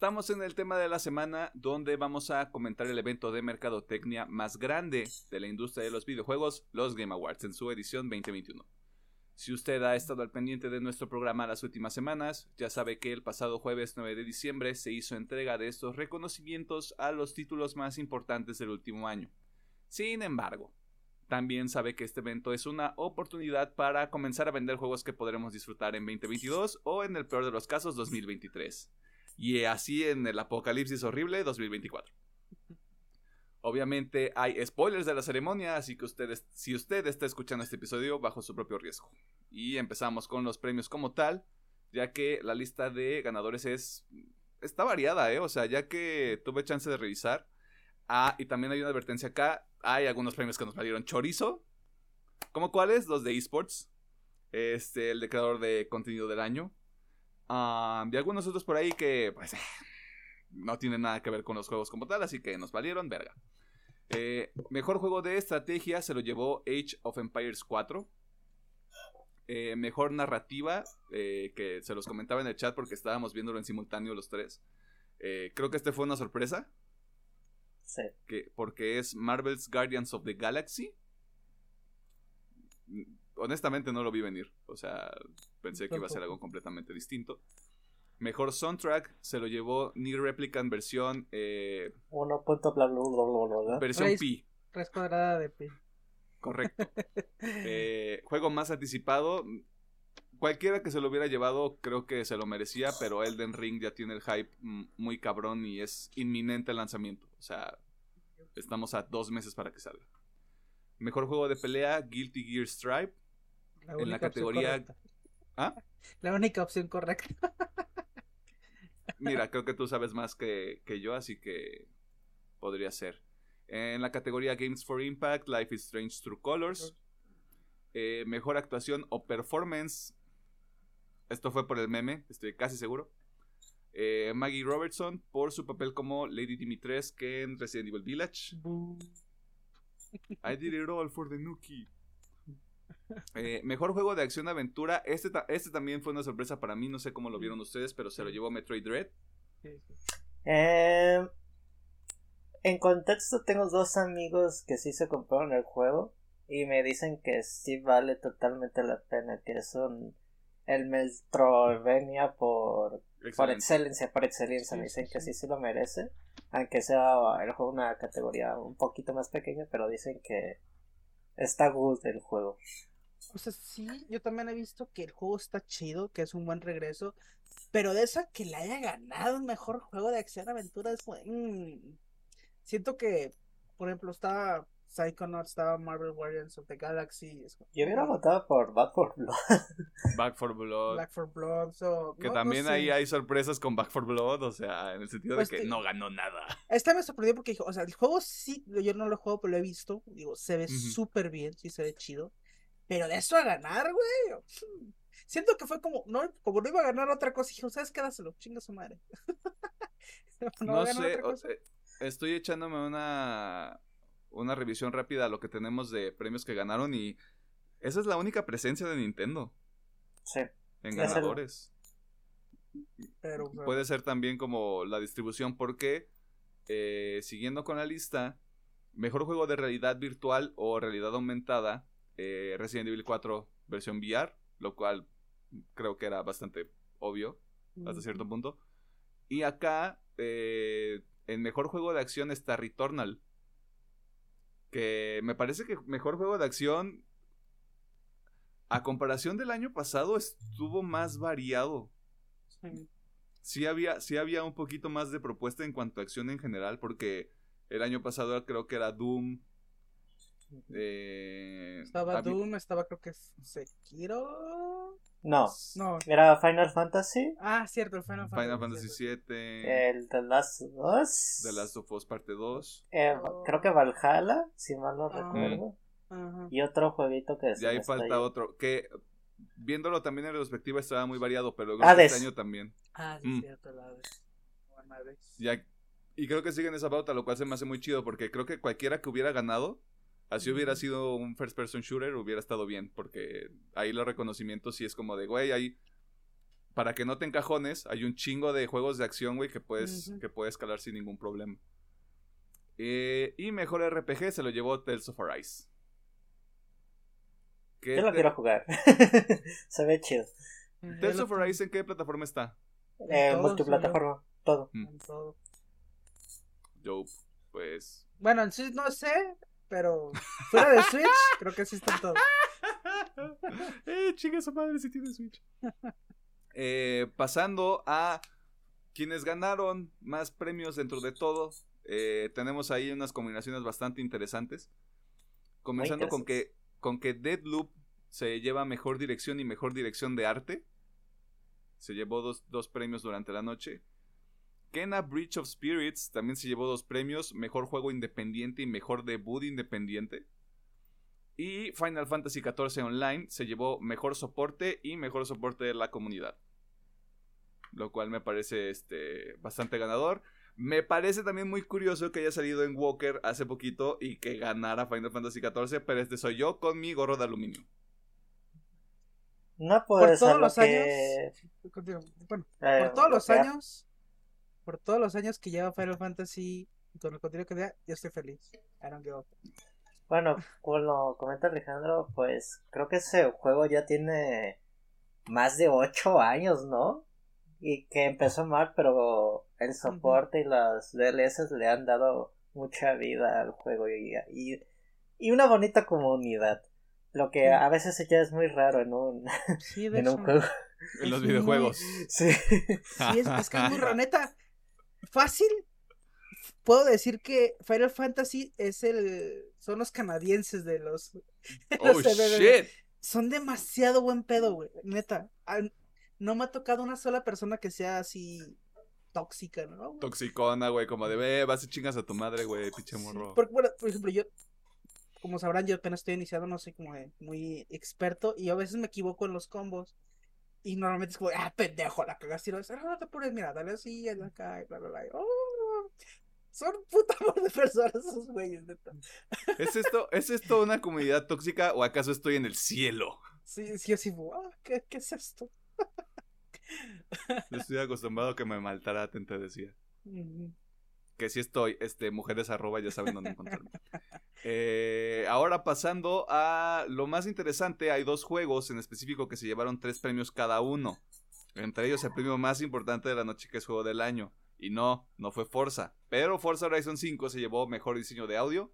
Estamos en el tema de la semana donde vamos a comentar el evento de mercadotecnia más grande de la industria de los videojuegos, los Game Awards, en su edición 2021. Si usted ha estado al pendiente de nuestro programa las últimas semanas, ya sabe que el pasado jueves 9 de diciembre se hizo entrega de estos reconocimientos a los títulos más importantes del último año. Sin embargo, también sabe que este evento es una oportunidad para comenzar a vender juegos que podremos disfrutar en 2022 o en el peor de los casos 2023 y así en el apocalipsis horrible 2024. Obviamente hay spoilers de la ceremonia, así que ustedes, si usted está escuchando este episodio bajo su propio riesgo. Y empezamos con los premios como tal, ya que la lista de ganadores es está variada, ¿eh? O sea, ya que tuve chance de revisar. Ah, y también hay una advertencia acá. Hay algunos premios que nos valieron chorizo. ¿Cómo cuáles? Los de esports. Este, el de creador de contenido del año. Ah, y algunos otros por ahí que, pues, [SIGHS] no tienen nada que ver con los juegos como tal, así que nos valieron, verga. Eh, mejor juego de estrategia se lo llevó Age of Empires 4. Eh, mejor narrativa, eh, que se los comentaba en el chat porque estábamos viéndolo en simultáneo los tres. Creo que este fue una sorpresa, Sí. que, porque es Marvel's Guardians of the Galaxy. Mm, Honestamente no lo vi venir, o sea, pensé que iba a ser algo completamente distinto. Mejor soundtrack se lo llevó Near Replicant versión, eh, Uno punto bla bla bla, bla. versión Pi. Raíz cuadrada de pi. Correcto. [LAUGHS] Eh, juego más anticipado. Cualquiera que se lo hubiera llevado, creo que se lo merecía, pero Elden Ring ya tiene el hype muy cabrón y es inminente el lanzamiento. O sea, estamos a dos meses para que salga. Mejor juego de pelea, Guilty Gear Stripe. La En la categoría- correcta. ¿Ah? [LAUGHS] La única opción correcta. [LAUGHS] Mira, creo que tú sabes más que, que yo, así que podría ser. En la categoría Games for Impact, Life is Strange True Colors. Eh, mejor actuación o performance. Esto fue por el meme, estoy casi seguro. Eh, Maggie Robertson por su papel como Lady Dimitrescu en Resident Evil Village. I did it all for the Nuki. Eh, mejor juego de acción aventura. Este, ta- este también fue una sorpresa para mí. No sé cómo lo vieron ustedes, pero se lo llevó Metroid Dread. Sí, sí. Eh, en contexto tengo dos amigos que sí se compraron el juego y me dicen que sí vale totalmente la pena, que es un el Metroidvania por, por excelencia, por excelencia, Sí, me dicen sí, que sí. sí sí lo merece, aunque sea el juego una categoría un poquito más pequeña, pero dicen que está good el juego. O sea, sí, yo también he visto que el juego está chido, que es un buen regreso, pero de eso que le haya ganado un mejor juego de acción aventura es como, mm. siento que, por ejemplo, estaba Psychonauts, estaba Marvel Guardians of the Galaxy, Yo hubiera votado por Bad [LAUGHS] for Blood. Back for Blood. Black for Blood, so, Que no- no también sé. ahí hay sorpresas con Back for Blood, o sea, en el sentido Pues de que te- no ganó nada. Esta me sorprendió porque dijo, o sea, el juego sí, yo no lo he jugado, pero lo he visto, digo, se ve súper bien, sí se ve chido, pero de eso a ganar, güey, siento que fue como, no, como no iba a ganar otra cosa, dije, ¿sabes qué? Dáselo, chinga su madre. [LAUGHS] no, No, va a ganar sé, otra o- cosa. eh, estoy echándome una, una revisión rápida a lo que tenemos de premios que ganaron y esa es la única presencia de Nintendo Sí. en ganadores. Pero, Puede ser también como la distribución porque, eh, siguiendo con la lista, mejor juego de realidad virtual o realidad aumentada, eh, Resident Evil 4 versión VR, lo cual creo que era bastante obvio hasta cierto punto. Y acá, eh, el mejor juego de acción está Returnal. Que me parece que mejor juego de acción, a comparación del año pasado, estuvo más variado. Sí. Sí había, sí había un poquito más de propuesta en cuanto a acción en general, porque el año pasado creo que era Doom. eh, Estaba Doom, estaba creo que Sekiro. No, No. era Final Fantasy, Ah, cierto, el Final Fantasy. Final Fantasy cierto. VII, el The Last of Us, The Last of Us Parte 2. eh, creo que Valhalla, si mal no Ah. recuerdo, y otro jueguito que se Y ahí falta otro, que viéndolo también en retrospectiva estaba muy variado, pero creo que este año también. Ah, sí, Mm. cierto, la vez. Ya, y creo que siguen esa pauta, lo cual se me hace muy chido, porque creo que cualquiera que hubiera ganado, así hubiera sido un first person shooter, hubiera estado bien, porque ahí los reconocimientos sí es como de, güey, ahí, para que no te encajones, hay un chingo de juegos de acción, güey, que puedes, Ujú. que puedes escalar sin ningún problema. Eh, y mejor RPG se lo llevó Tales of Arise. ¿Qué Yo lo te- quiero jugar, [LAUGHS] se ve chido, Tales of Arise en qué plataforma está? eh, todo, multiplataforma, todo. en todo. Yo, pues... Bueno, en Switch no sé, pero fuera de Switch, creo que sí está en todo. [LAUGHS] eh, chinga su madre si tiene Switch. Eh, pasando a quienes ganaron más premios dentro de todo. eh, tenemos ahí unas combinaciones bastante interesantes. Comenzando con que, con que Deadloop se lleva mejor dirección y mejor dirección de arte. Se llevó dos, dos premios durante la noche. Kena Breach of Spirits también se llevó dos premios, mejor juego independiente y mejor debut independiente. Y Final Fantasy XIV Online se llevó mejor soporte y mejor soporte de la comunidad. Lo cual me parece este, bastante ganador. Me parece también muy curioso que haya salido en Walker hace poquito y que ganara Final Fantasy XIV, pero este soy yo con mi gorro de aluminio. No Por todos lo los que... años. Bueno, eh, por todos los años. Por todos los años que lleva Final Fantasy y con el contenido que da, yo estoy feliz. I don't give. Bueno, como lo comenta Alejandro, pues creo que ese juego ya tiene más de 8 años, ¿no? Y que empezó mal, pero el soporte y las DLS le han dado mucha vida al juego y, y, y una bonita comunidad. Lo que Sí. a veces ya es muy raro en un, Sí, [LAUGHS] de en un juego. En los videojuegos. Sí. Sí, es, es que es muy [LAUGHS] raro, neta. Fácil. Puedo decir que Final Fantasy es el. Son los canadienses de los. [LAUGHS] Oh los shit. Son demasiado buen pedo, güey. Neta. No me ha tocado una sola persona que sea así. tóxica, ¿no? Toxicona, güey, como de ve, vas y chingas a tu madre, güey, pinche Sí, morro. porque, bueno, por ejemplo, yo, como sabrán, yo apenas estoy iniciando, no soy como muy experto y a veces me equivoco en los combos. Y normalmente es como, ah, pendejo, la cagaste y lo ah, no te apures, mira, dale así, dale acá, y bla, bla, bla. oh, son puta amor de personas esos güeyes, neta. ¿Es esto, ¿Es esto una comunidad tóxica o acaso estoy en el cielo? Sí, sí, así, ah, ¿qué, ¿qué es esto? Yo estoy acostumbrado a que me maltraten, te decía. Que sí estoy, este, mujeres arroba, ya saben dónde encontrarme. Eh, ahora pasando a lo más interesante, hay dos juegos en específico que se llevaron tres premios cada uno. Entre ellos el premio más importante de la noche que es Juego del Año. Y no, no fue Forza. Pero Forza Horizon 5 se llevó mejor diseño de audio,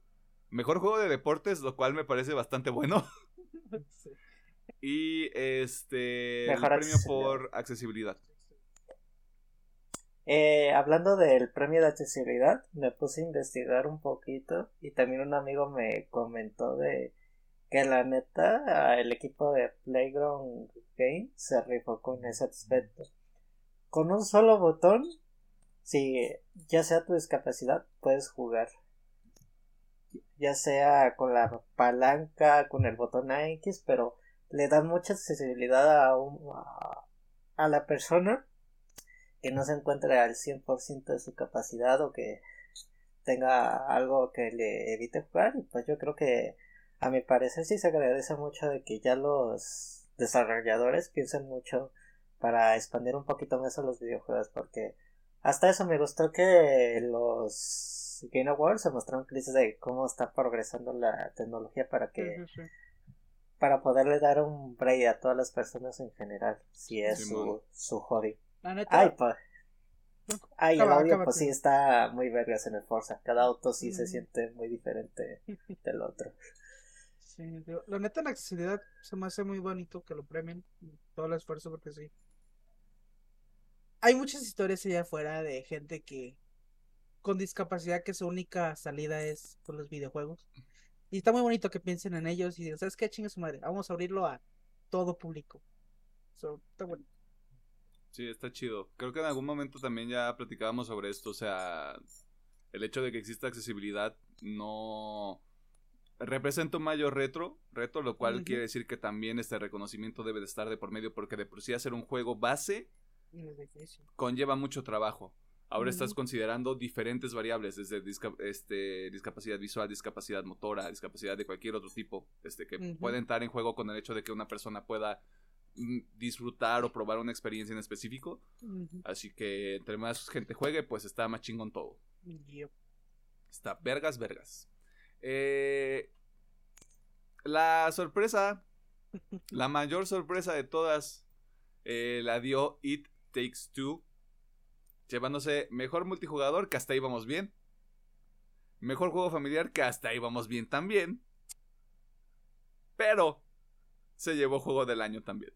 mejor juego de deportes, lo cual me parece bastante bueno. [LAUGHS] Sí. Y este, el premio accesibilidad. por accesibilidad. Eh, hablando del premio de accesibilidad, me puse a investigar un poquito y también un amigo me comentó de que la neta el equipo de Playground Game se rifó con ese aspecto. Con un solo botón, si ya sea tu discapacidad, puedes jugar. Ya sea con la palanca, con el botón X, pero le dan mucha accesibilidad a, un- a, a la persona que no se encuentre al 100% de su capacidad o que tenga algo que le evite jugar y pues yo creo que a mi parecer sí se agradece mucho de que ya los desarrolladores piensen mucho para expandir un poquito más a los videojuegos porque hasta eso me gustó que los Game Awards se mostraron clips de cómo está progresando la tecnología para que Sí, sí, sí. para poderle dar un break a todas las personas en general si es su, su hobby La neta, ay pa Ah, y el audio pues sí está muy vergas en el Forza. Cada auto sí se siente muy diferente [LAUGHS] del otro. Sí, digo, la neta la accesibilidad se me hace muy bonito que lo premien todo el esfuerzo porque sí. Hay muchas historias allá afuera de gente que con discapacidad que su única salida es por los videojuegos. Y está muy bonito que piensen en ellos y digan, ¿sabes qué? Chinga su madre, vamos a abrirlo a todo público. So, está bueno. Sí, está chido. Creo que en algún momento también ya platicábamos sobre esto. O sea, el hecho de que exista accesibilidad no representa un mayor retro, reto, lo cual quiere decir que también este reconocimiento debe de estar de por medio porque de por sí hacer un juego base conlleva mucho trabajo. Ahora estás considerando diferentes variables, desde disca- este, discapacidad visual, discapacidad motora, discapacidad de cualquier otro tipo, este, que Ujú. puede entrar en juego con el hecho de que una persona pueda disfrutar o probar una experiencia en específico. Así que entre más gente juegue, pues está más chingón todo. Yep. Está vergas, vergas. Eh, la sorpresa, [LAUGHS] la mayor sorpresa de todas, eh, la dio It Takes Two. Llevándose mejor multijugador, que hasta ahí vamos bien. Mejor juego familiar, que hasta ahí vamos bien también. Pero se llevó juego del año también.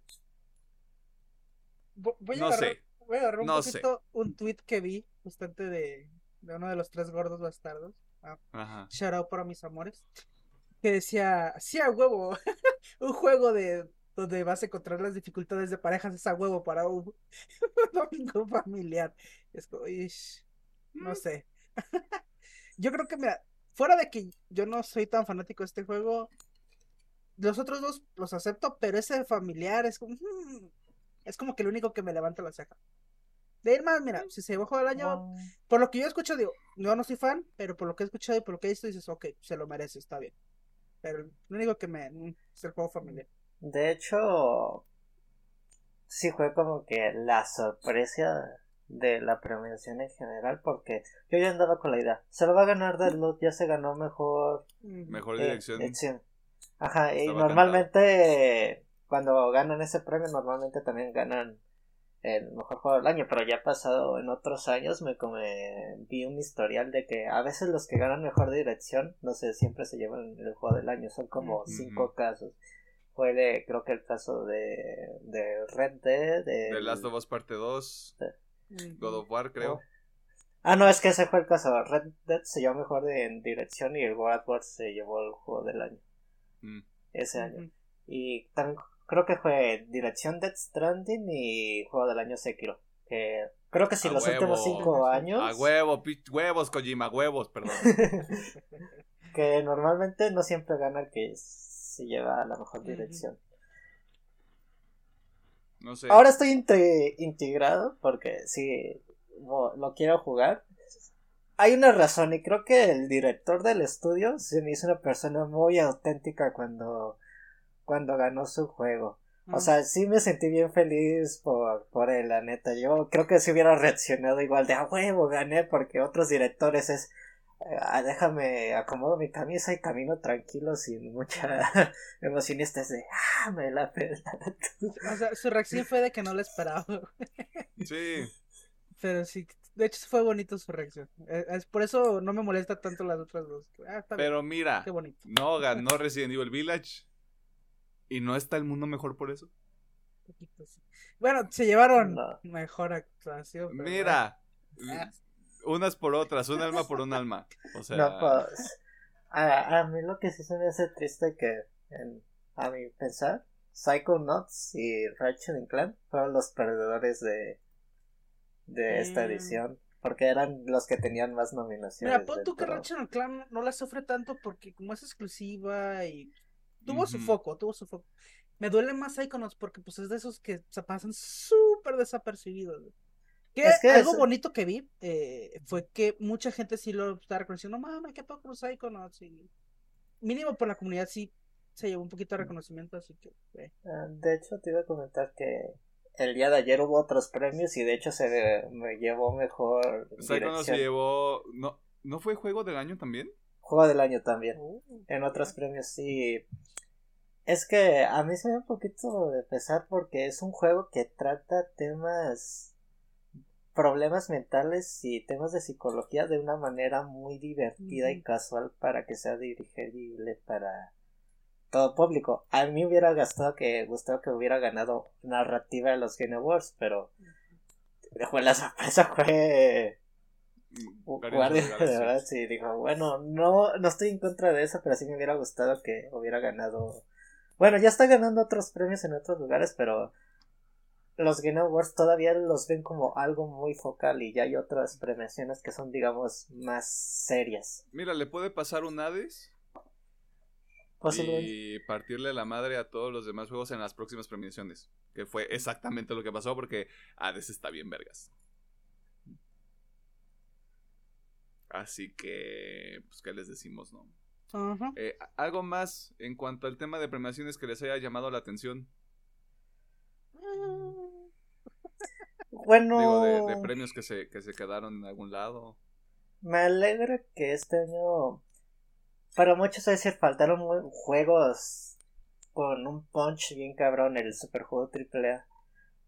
Vo- Voy a No agarrar, sé. voy a agarrar un No sé. poquito un tweet que vi bastante de, de uno de los tres gordos bastardos. Ajá. Shout out para mis amores. Que decía, sí a huevo, [LAUGHS] un juego de donde vas a encontrar las dificultades de parejas es a huevo para un, [LAUGHS] un domingo familiar. Es como, ish, no sé. [LAUGHS] yo creo que, mira, fuera de que yo no soy tan fanático de este juego, los otros dos los acepto, pero ese familiar es como, hmm, es como que el único que me levanta la ceja. De ir más, mira, si se juego del año, por lo que yo escucho, digo, yo no soy fan, pero por lo que he escuchado y por lo que he visto, dices, ok, se lo merece, está bien. Pero lo único que me mm, es el juego familiar. De hecho, sí fue como que la sorpresa de la premiación en general, porque yo ya andaba con la idea, se lo va a ganar Deadloop, ya se ganó mejor Mejor eh, dirección. dirección. Ajá, y Estaba normalmente cuando ganan ese premio, normalmente también ganan el mejor juego del año, pero ya ha pasado en otros años, me come, vi un historial de que a veces los que ganan mejor dirección, no sé, siempre se llevan el juego del año, son como cinco casos. Fue de, creo que el caso de, de Red Dead, de The Last of Us Parte 2, God of War, creo. Ah, no, es que ese fue el caso. Red Dead se llevó mejor de, en dirección y el God of War se llevó el juego del año. Mm. Ese año. Y también creo que fue dirección Death Stranding y juego del año Sekiro. Que creo que si A los huevo. últimos cinco años. A huevo, huevos, Kojima, huevos, perdón. [LAUGHS] que normalmente no siempre gana el que se lleva a la mejor dirección. No sé. Ahora estoy inte- integrado porque sí lo, lo quiero jugar. Hay una razón y creo que el director del estudio se me hizo una persona muy auténtica cuando, cuando ganó su juego. O Mm. sea, sí me sentí bien feliz por, por él, la neta. Yo creo que si hubiera reaccionado igual de a huevo gané porque otros directores es "Ah, déjame acomodo mi camisa y camino tranquilo sin mucha [LAUGHS] emoción y este es de ah me la pela. O sea, su reacción fue de que no lo esperaba. Sí. Pero sí, de hecho fue bonito su reacción. Eh, Es por eso no me molesta tanto las otras dos. Ah, está bien, Pero mira, qué bonito. no ganó Resident Evil Village. ¿Y no está el mundo mejor por eso? Poquito, sí. Bueno, se llevaron No. mejor actuación. pero Mira, Ah. unas por otras, un alma por un alma. O sea, No, pues a, a mí lo que sí se me hace triste que en- a mi pensar Psychonauts y Ratchet and Clank fueron los perdedores de de esta Mm. edición porque eran los que tenían más nominaciones. Mira, pon tú que. Ratchet and Clank no la sufre tanto porque como es exclusiva y tuvo su foco, tuvo su foco. Me duele más Psychonauts porque pues es de esos que se pasan súper desapercibidos. Que, Es que algo es- bonito que vi eh, fue que mucha gente sí lo está reconociendo, mames, qué poco los Psychonauts y mínimo por la comunidad sí se llevó un poquito de reconocimiento, así que eh, Ah, De hecho, te iba a comentar que el día de ayer hubo otros premios y de hecho se me llevó mejor Psychonauts se dirección. llevó. ¿No, ¿No fue juego del año también? Juego del año también. oh, En otros premios sí. Es que a mí se me da un poquito de pesar porque es un juego que trata temas problemas mentales y temas de psicología de una manera muy divertida y casual para que sea digerible para todo público. A mí hubiera gustado que gustado que hubiera ganado narrativa de los Game Awards, pero fue la sorpresa fue Guardians Guardia de verdad sí dijo bueno no no estoy en contra de eso pero sí me hubiera gustado que hubiera ganado bueno ya está ganando otros premios en otros lugares pero los Game Awards todavía los ven como algo muy focal y ya hay otras premiaciones que son digamos más serias. Mira, le puede pasar un Hades y partirle la madre a todos los demás juegos en las próximas premiaciones. Que fue exactamente lo que pasó porque Hades está bien vergas. Así que, pues, ¿qué les decimos, no? Eh, ¿Algo más en cuanto al tema de premiaciones que les haya llamado la atención? [LAUGHS] bueno Digo, de, de premios que se, que se quedaron en algún lado. Me alegra que este año, para muchos es decir, faltaron muy- juegos con un punch bien cabrón, el superjuego AAA.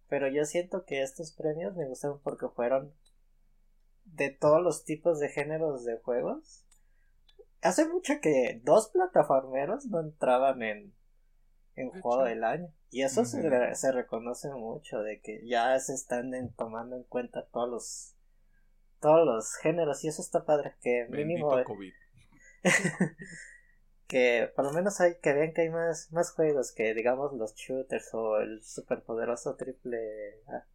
Pero yo siento que estos premios me gustaron porque fueron de todos los tipos de géneros de juegos. Hace mucho que dos plataformeros no entraban en, en De juego hecho. del año. Y eso se, se reconoce mucho, de que ya se están en- tomando en cuenta todos los todos los géneros y eso está padre que mínimo Bendito COVID. [LAUGHS] que por lo menos hay que vean que hay más más juegos que digamos los shooters o el superpoderoso triple A.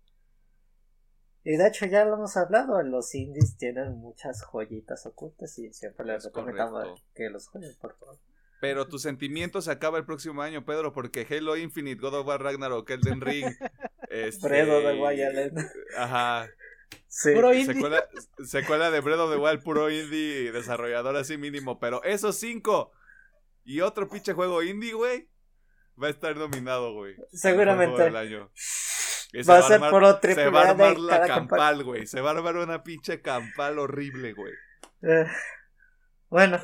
y de hecho ya lo hemos hablado los indies tienen muchas joyitas ocultas y siempre les Es recomendamos que los jueguen por favor Pero tu sentimiento se acaba el próximo año, Pedro, porque Halo Infinite, God of War Ragnarok, Elden Ring, [LAUGHS] este, Breath of the Wild. Ajá. Sí Puro indie. Secuela, secuela de Breath of the Wild, puro indie, desarrollador así mínimo. Pero esos cinco y otro pinche juego indie, güey, va a estar nominado, güey. Seguramente. del año. Va a ser armar- puro triple Se va a armar la cada campal, güey. Se va a armar una pinche campal horrible, güey. Eh, bueno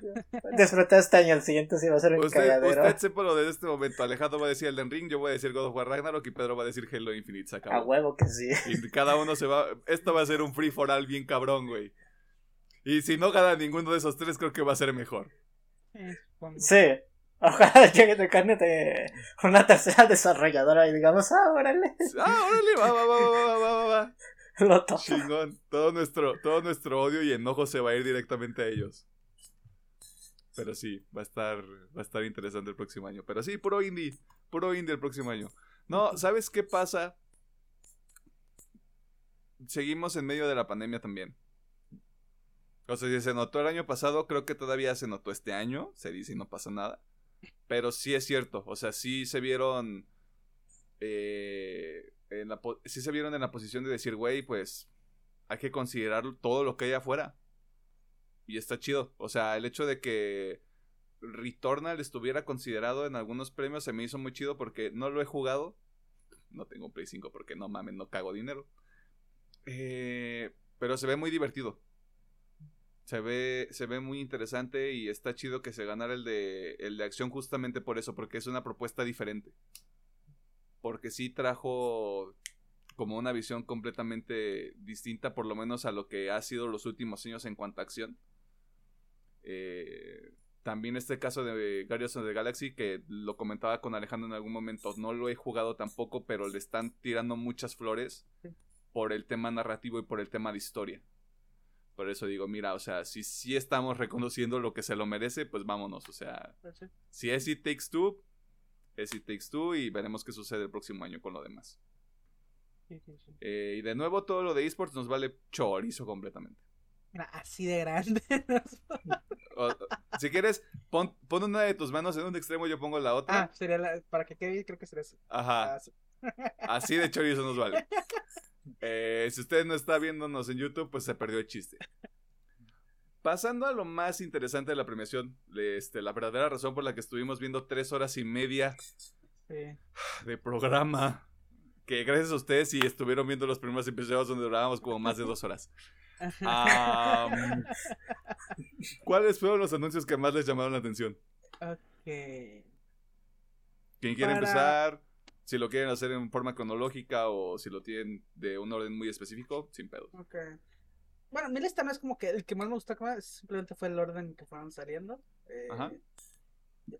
[LAUGHS] disfruta este año el siguiente sí va a ser un Usted, cagadero usted sépalo desde este momento. Alejandro va a decir Elden Ring, yo voy a decir God of War Ragnarok y Pedro va a decir Halo Infinite. Se a huevo que sí Y cada uno se va. Esto va a ser un free for all bien cabrón, güey. Y si no gana ninguno de esos tres, creo que va a ser mejor. Eh. Sí. Ojalá [LAUGHS] llegue de carne de una tercera desarrolladora y digamos, ah, órale, Ah, órale, va, va, va, va, va, va, va. Lo. Chingón. Todo nuestro, todo nuestro odio y enojo se va a ir directamente a ellos. Pero sí, va a estar, va a estar interesante el próximo año. Pero sí, puro indie. Puro indie el próximo año. No, ¿sabes qué pasa? Seguimos en medio de la pandemia también. O sea, si se notó el año pasado, creo que todavía se notó este año. Se dice y no pasa nada. Pero sí es cierto. O sea, sí se vieron. eh, en sí se vieron en la posición de decir, güey, pues hay que considerar todo lo que hay afuera. Y está chido. O sea, el hecho de que Returnal estuviera considerado en algunos premios se me hizo muy chido porque no lo he jugado. No tengo Play 5 porque no mames, no cago dinero. Eh, pero se ve muy divertido. Se ve, se ve muy interesante y está chido que se ganara el de, el de acción justamente por eso, porque es una propuesta diferente. Porque sí trajo como una visión completamente distinta, por lo menos a lo que ha sido los últimos años en cuanto a acción. Eh, también este caso de Guardians of the Galaxy, que lo comentaba con Alejandro en algún momento, no lo he jugado tampoco, pero le están tirando muchas flores por el tema narrativo y por el tema de historia. Por eso digo, mira, o sea, si sí estamos reconociendo lo que se lo merece, pues vámonos. O sea, Pues sí. si es It Takes Two, es It Takes Two y veremos qué sucede el próximo año con lo demás. Sí, sí, sí. Eh, y de nuevo, todo lo de esports nos vale chorizo completamente. Mira, así de grande. [LAUGHS] O- si quieres, pon, pon una de tus manos en un extremo, yo pongo la otra. ah, sería la, para que quede creo que sería eso. Ajá, Ah, sí. así de chorizo nos vale. Eh, si usted no está viéndonos en YouTube, pues se perdió el chiste. Pasando a lo más interesante de la premiación, este, la verdadera razón por la que estuvimos viendo tres horas y media Sí. de programa. Que gracias a ustedes si estuvieron viendo los primeros episodios donde durábamos como más de dos horas. ¿Cuáles fueron los anuncios que más les llamaron la atención? Ok. ¿Quién quiere Para- empezar? Si lo quieren hacer en forma cronológica o si lo tienen de un orden muy específico, sin pedo. Ok. Bueno, mi lista no es como que el que más me gustó, simplemente fue el orden que fueron saliendo. Eh, Ajá.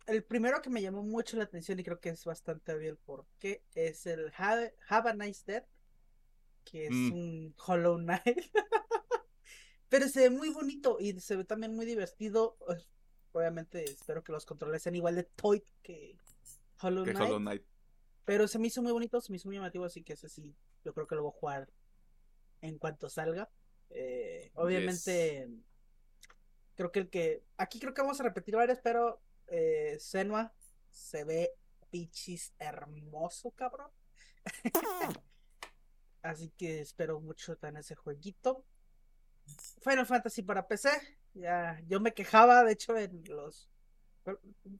El primero que me llamó mucho la atención y creo que es bastante obvio el por qué es el Have, Have a Nice Dead, que es Mm. un Hollow Knight. [LAUGHS] Pero se ve muy bonito y se ve también muy divertido. Obviamente espero que los controles sean igual de toy que Hollow Que Knight. Hollow Knight. Pero se me hizo muy bonito, se me hizo muy llamativo, así que ese sí, yo creo que lo voy a jugar en cuanto salga. Eh, obviamente, creo que el que. Aquí creo que vamos a repetir varias, pero eh, Senua se ve pichis hermoso, cabrón. [LAUGHS] así que espero mucho en ese jueguito. Final Fantasy para PC. Ya, yo me quejaba, de hecho, en los.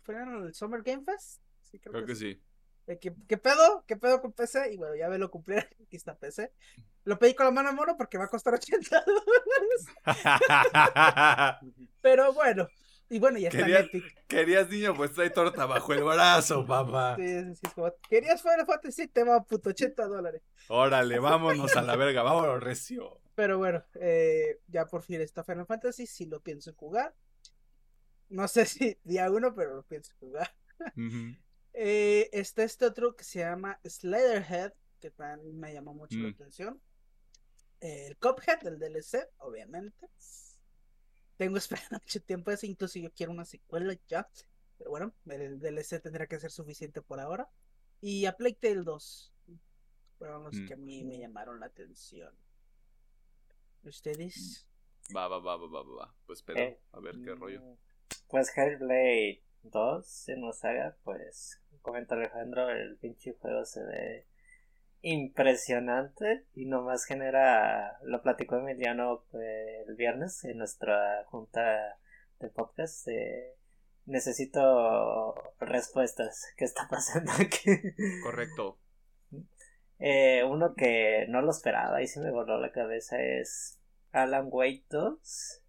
¿Fue en el Summer Game Fest? Sí, creo, Creo que que sí. ¿Qué pedo? ¿Qué pedo con PC? Y bueno, ya me lo cumplí. Aquí está PC. Lo pedí con la mano a mono porque va a costar 80 dólares. [LAUGHS] Pero bueno. Y bueno, ya está en Epic. Querías niño, pues trae torta bajo el brazo, papá. Sí, sí, sí, es como, ¿Querías Final Fantasy? Te va puto 80 dólares. Órale, vámonos a la verga, vámonos recio. Pero bueno, eh, ya por fin está Final Fantasy. Si lo pienso jugar. No sé si día uno, pero lo pienso jugar. Ujú. Eh, está este otro que se llama Sliderhead, que también me llamó mucho la Mm. atención. Eh, el Cuphead, del DLC, obviamente. Tengo [LAUGHS] esperando mucho tiempo ese, incluso yo quiero una secuela ya. Pero bueno, el DLC tendrá que ser suficiente por ahora. Y a Plague Tale 2. Fueron los Mm. que a mí me llamaron la atención. ¿Ustedes? Va, va, va, va, va, va. Pues pero, Eh, a ver qué rollo. Mm, Pues Hellblade 2 en saga, pues comenta Alejandro, el pinche juego se ve impresionante y nomás genera, lo platicó Emiliano eh, el viernes en nuestra junta de podcast, eh, necesito respuestas, ¿qué está pasando aquí? Correcto. [LAUGHS] Eh, uno que no lo esperaba y sí me voló la cabeza es Alan Wake 2.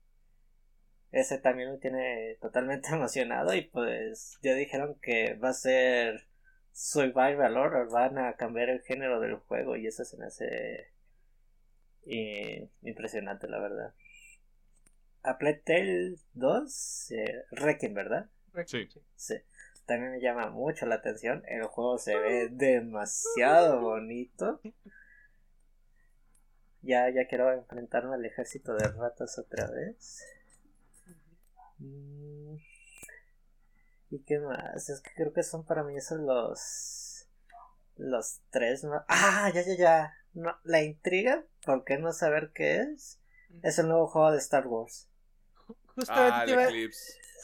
Ese también me tiene totalmente [LAUGHS] emocionado y pues ya dijeron que va a ser Survival Horror, van a cambiar el género del juego y eso se me hace eh, impresionante la verdad. A Plague Tale 2, eh, Requiem, ¿verdad? Sí. Sí, también me llama mucho la atención. El juego se ve demasiado bonito. Ya, ya quiero enfrentarme al ejército de ratas otra vez. Mm, ¿Y qué más? Es que creo que son para mí esos los. Los tres más. ¡Ah! Ya, ya, ya. No, la intriga, ¿por qué no saber qué es? Es el nuevo juego de Star Wars. Justamente, Ah, te el iba,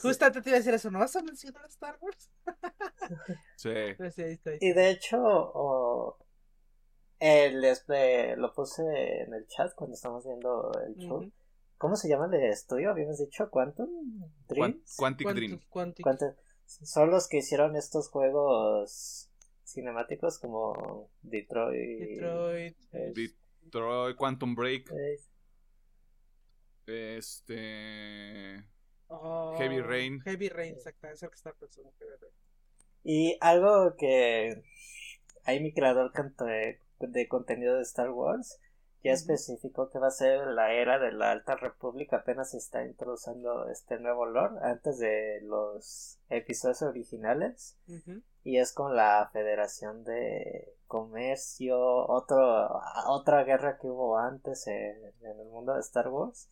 justamente te iba a decir eso. ¿No vas a mencionar Star Wars? [LAUGHS] [LAUGHS] Sí. Ahí ahí Y de hecho, el, este, lo puse en el chat cuando estamos viendo el show. Ujú. ¿Cómo se llama el estudio? Habíamos dicho Quantum Quan- Dreams. Quantic Quantum- Dream. Quantic. Quantum- Son los que hicieron estos juegos cinemáticos como Detroit. Detroit. Detroit, Quantum Break. eh, Este. oh, Heavy Rain. Heavy Rain, exacto. Es el que estaba pensando. Heavy Rain. Y algo que hay mi creador de contenido de Star Wars ya especificó que va a ser la era de la Alta República, apenas se está introduciendo este nuevo lore antes de los episodios originales. Y es con la Federación de Comercio, otro, otra guerra que hubo antes en, en el mundo de Star Wars.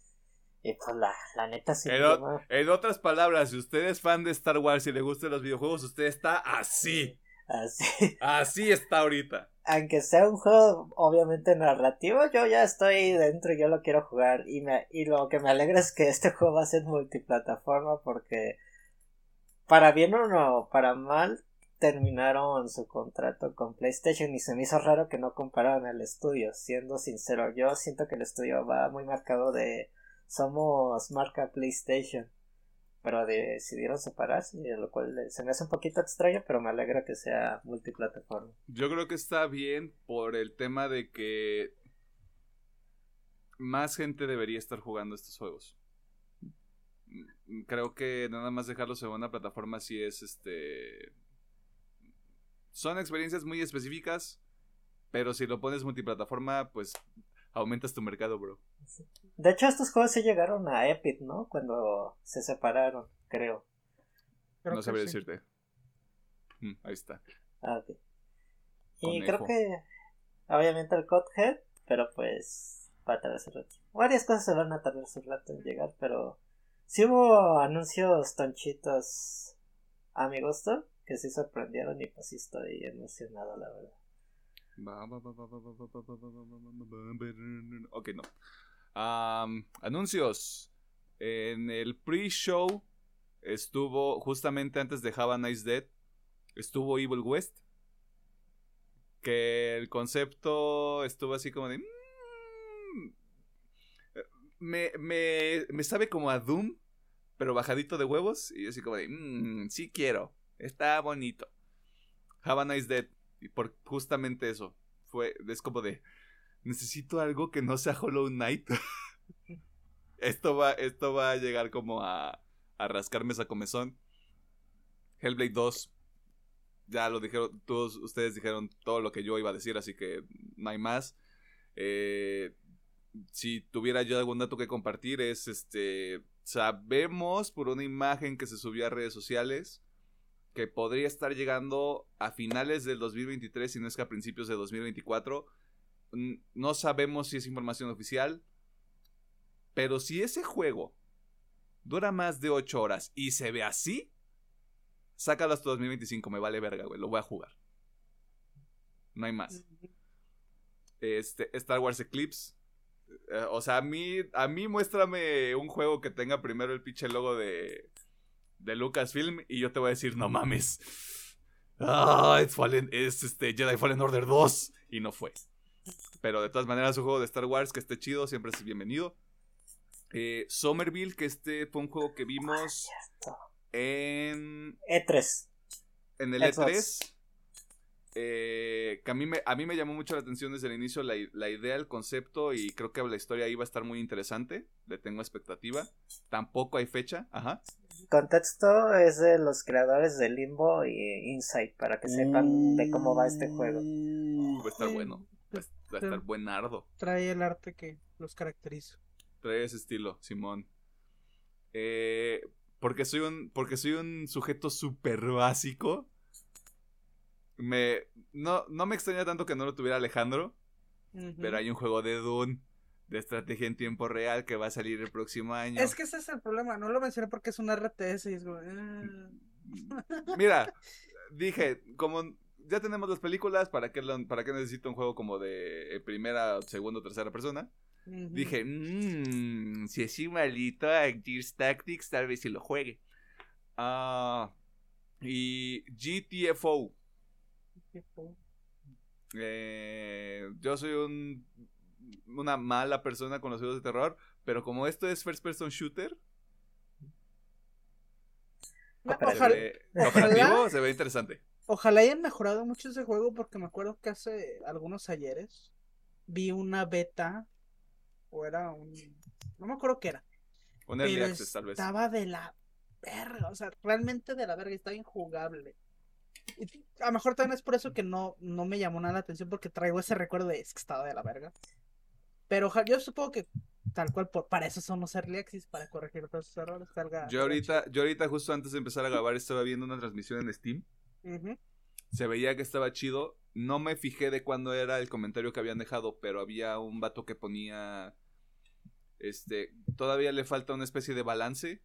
Y pues la, la neta sí En, o- en otras palabras, si usted es fan de Star Wars y le gustan los videojuegos, usted está así. así. Así está ahorita. Aunque sea un juego obviamente narrativo, yo ya estoy dentro y yo lo quiero jugar. Y, me, y lo que me alegra es que este [LAUGHS] juego va a ser multiplataforma porque para bien o no, para mal, terminaron su contrato con PlayStation y se me hizo raro que no compararan el estudio. Siendo sincero, yo siento que el estudio va muy marcado de somos marca PlayStation. Pero decidieron separarse, lo cual se me hace un poquito extraño, pero me alegra que sea multiplataforma. Yo creo que está bien por el tema de que más gente debería estar jugando estos juegos. Creo que nada más dejarlos en una plataforma sí es este son experiencias muy específicas, pero si lo pones multiplataforma, pues aumentas tu mercado, bro. De hecho, estos juegos se llegaron a Epic, ¿no? Cuando se separaron, creo. no sabría decirte. Mm, ahí está. Ah, ok. Y creo que, obviamente, el Codhead, pero pues va a tardar su rato. Varias cosas se van a tardar su rato en llegar, pero sí hubo anuncios tonchitos a mi gusto que sí sorprendieron y pues sí estoy emocionado, la verdad. Ok, no. anuncios. En el pre-show estuvo, justamente antes de Have a Nice Dead, estuvo Evil West. Que el concepto estuvo así como de... Mm, me, me, me sabe como a Doom, pero bajadito de huevos. Y así como de... Mmm, sí quiero. Está bonito. Have a Nice Dead y por justamente eso. Fue, es como de, necesito algo que no sea Hollow Knight. [LAUGHS] esto, va, esto va a llegar como a, a rascarme esa comezón. Hellblade 2. Ya lo dijeron, todos ustedes dijeron todo lo que yo iba a decir, así que no hay más. Eh, si tuviera yo algún dato que compartir es este sabemos por una imagen que se subió a redes sociales que podría estar llegando a finales del 2023, si no es que a principios de 2024. No sabemos si es información oficial, pero si ese juego dura más de 8 horas y se ve así, sácalo hasta 2025, me vale verga, güey, lo voy a jugar. No hay más. Este, Star Wars Eclipse. Eh, o sea, a mí, a mí muéstrame un juego que tenga primero el pinche logo de, de Lucasfilm y yo te voy a decir, no mames. Ah, es, Fallen, es este Jedi Fallen Order 2 y no fue. Pero de todas maneras, un juego de Star Wars que esté chido, siempre es bienvenido. Eh, Somerville, que este fue un juego que vimos en E3. En el E3. Eh, que a mí, me, a mí me llamó mucho la atención desde el inicio la, la, idea, el concepto y creo que la historia iba a estar muy interesante. Le tengo expectativa. Tampoco hay fecha. Ajá. Contexto es de los creadores de Limbo y Insight para que sepan de cómo va este juego. va a estar bueno. Va, a estar buenardo. Trae el arte que los caracteriza. Trae ese estilo, Simón. Eh, porque soy un, porque soy un sujeto súper básico me no, no me extraña tanto que no lo tuviera Alejandro, pero hay un juego de Dune de estrategia en tiempo real que va a salir el próximo año. Es que ese es el problema, no lo mencioné porque es un RTS y es como... Ah". Mira, [LAUGHS] dije, como ya tenemos las películas, ¿para qué, para qué necesito un juego como de primera, segunda o tercera persona? Dije, mmm, si es igualito a Gears Tactics, tal vez si lo juegue. Ah, y GTFO, eh, yo soy un, una mala persona con los juegos de terror, pero como esto es first person shooter, ojalá, se ve interesante. Ojalá hayan mejorado mucho ese juego porque me acuerdo que hace algunos ayeres vi una beta o era un no me acuerdo qué era. Un early access tal vez. Estaba de la verga, o sea, realmente de la verga, estaba injugable a lo mejor también es por eso que no, no me llamó nada la atención porque traigo ese recuerdo de es que estaba de la verga. Pero yo supongo que tal cual para eso son los early access, para corregir todos esos errores. yo ahorita, yo ahorita justo antes de empezar a grabar estaba viendo una transmisión en Steam. Se veía que estaba chido. No me fijé de cuándo era el comentario que habían dejado, pero había un vato que ponía este, todavía le falta una especie de balance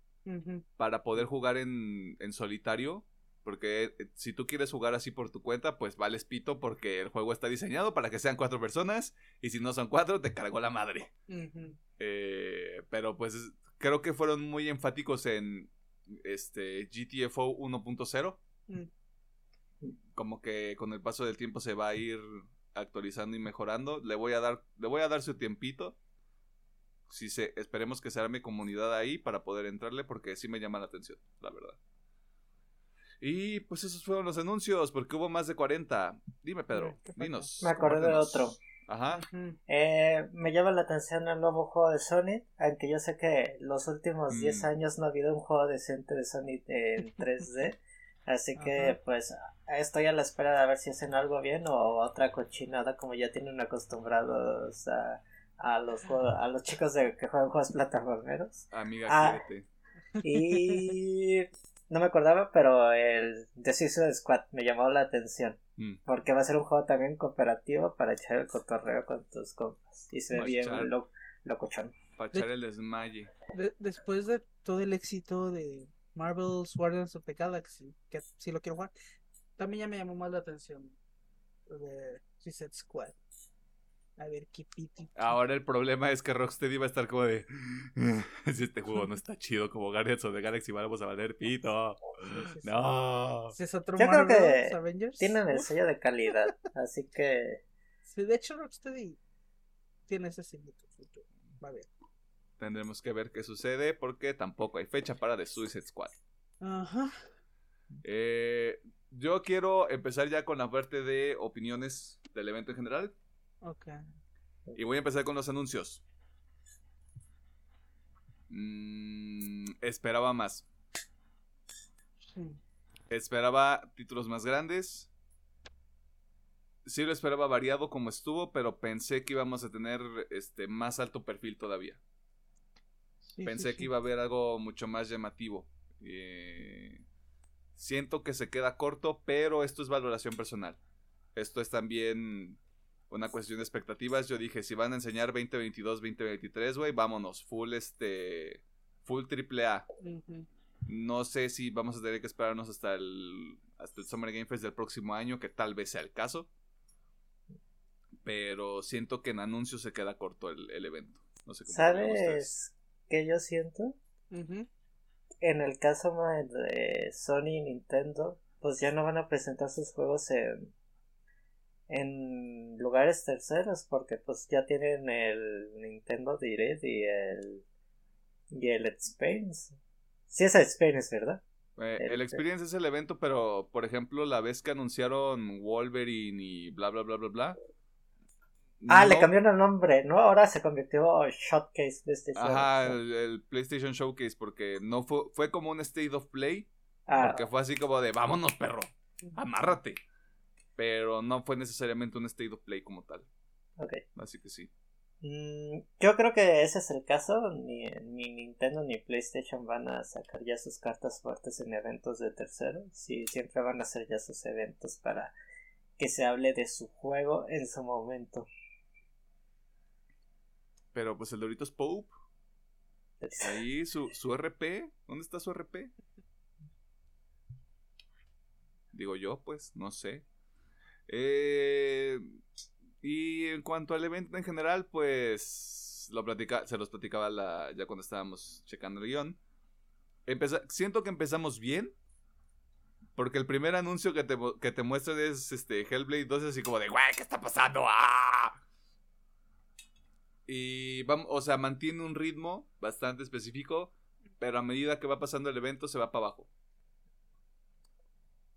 para poder jugar en, en solitario porque eh, si tú quieres jugar así por tu cuenta, pues vales pito porque el juego está diseñado para que sean cuatro personas. Y si no son cuatro, te cargó la madre. Eh, pero pues creo que fueron muy enfáticos en este GTFO 1.0. Mm. Como que con el paso del tiempo se va a ir actualizando y mejorando. Le voy a dar, le voy a dar su tiempito. Si se, esperemos que se arme comunidad ahí para poder entrarle porque sí me llama la atención, la verdad. Y pues esos fueron los anuncios, porque hubo más de 40. Dime, Pedro, dinos. Me acordé de otro. Ajá. Eh, me llama la atención el nuevo juego de Sonic, aunque yo sé que los últimos 10 mm. años no ha habido un juego decente de Sonic en [LAUGHS] 3D. Así que Ajá. pues estoy a la espera de ver si hacen algo bien o otra cochinada como ya tienen acostumbrados a, a los juegos- a los chicos de que juegan juegos plataformeros. Amiga, Ah. Y [LAUGHS] no me acordaba, pero el The Suicide Squad me llamó la atención. Mm. Porque va a ser un juego también cooperativo para echar el cotorreo con tus compas. Y se ve bien lo, locochón. Para echar el desmaye. De- después de todo el éxito de Marvel's Guardians of the Galaxy, que sí lo quiero jugar, también ya me llamó más la atención lo de Suicide Squad. A ver, qué piti. Ahora el problema es que Rocksteady va a estar como de. Si este juego no está chido como Guardians of the Galaxy, vamos a valer pito. Sí. No. Es otro Yo creo que Avengers. Tienen el sello de calidad. Así que sí, de hecho, Rocksteady tiene ese sellito. Va a ver. Tendremos que ver qué sucede porque tampoco hay fecha para The Suicide Squad. Ajá. Eh, yo quiero empezar ya con la parte de opiniones del evento en general. Ok. Y voy a empezar con los anuncios. Mm, esperaba más. Sí. Esperaba títulos más grandes. Sí lo esperaba variado como estuvo, pero pensé que íbamos a tener este más alto perfil todavía. Sí, Pensé sí, que iba a haber algo mucho más llamativo. Eh, siento que se queda corto, pero esto es valoración personal. Esto es también una cuestión de expectativas. Yo dije, si van a enseñar 2022, 2023, güey, vámonos. Full este. Full triple A. No sé si vamos a tener que esperarnos hasta el. hasta el Summer Game Fest del próximo año, que tal vez sea el caso. Pero siento que en anuncios se queda corto el, el evento. No sé cómo. ¿sabes qué yo siento? En el caso de Sony y Nintendo, pues ya no van a presentar sus juegos en en lugares terceros porque pues ya tienen el Nintendo Direct y el y el Experience. Sí es Experience, ¿verdad? Eh, El- el Experience es el evento, pero por ejemplo, la vez que anunciaron Wolverine y bla bla bla bla bla. Ah, le cambiaron el nombre, ¿no? Ahora se convirtió en Showcase PlayStation. Ajá, el, el PlayStation Showcase, porque no fue, fue como un State of Play, Ah, porque fue así como de vámonos, perro, amárrate. Pero no fue necesariamente un State of Play como tal. ok. Así que sí. Mm, yo creo que ese es el caso. Ni, ni Nintendo ni PlayStation van a sacar ya sus cartas fuertes en eventos de terceros. Sí, siempre van a hacer ya sus eventos para que se hable de su juego en su momento. Pero pues el Doritos Pope, [LAUGHS] ahí su, su RP, ¿dónde está su RP? Digo yo, pues, no sé. Eh, y en cuanto al evento en general, pues lo platica, se los platicaba la- ya cuando estábamos checando el guion. Siento que empezamos bien. Porque el primer anuncio que te, que te muestran es este Hellblade 2, así como de, güey, ¿qué está pasando? ¡Ah! Y vamos, o sea, mantiene un ritmo bastante específico, pero a medida que va pasando el evento se va para abajo.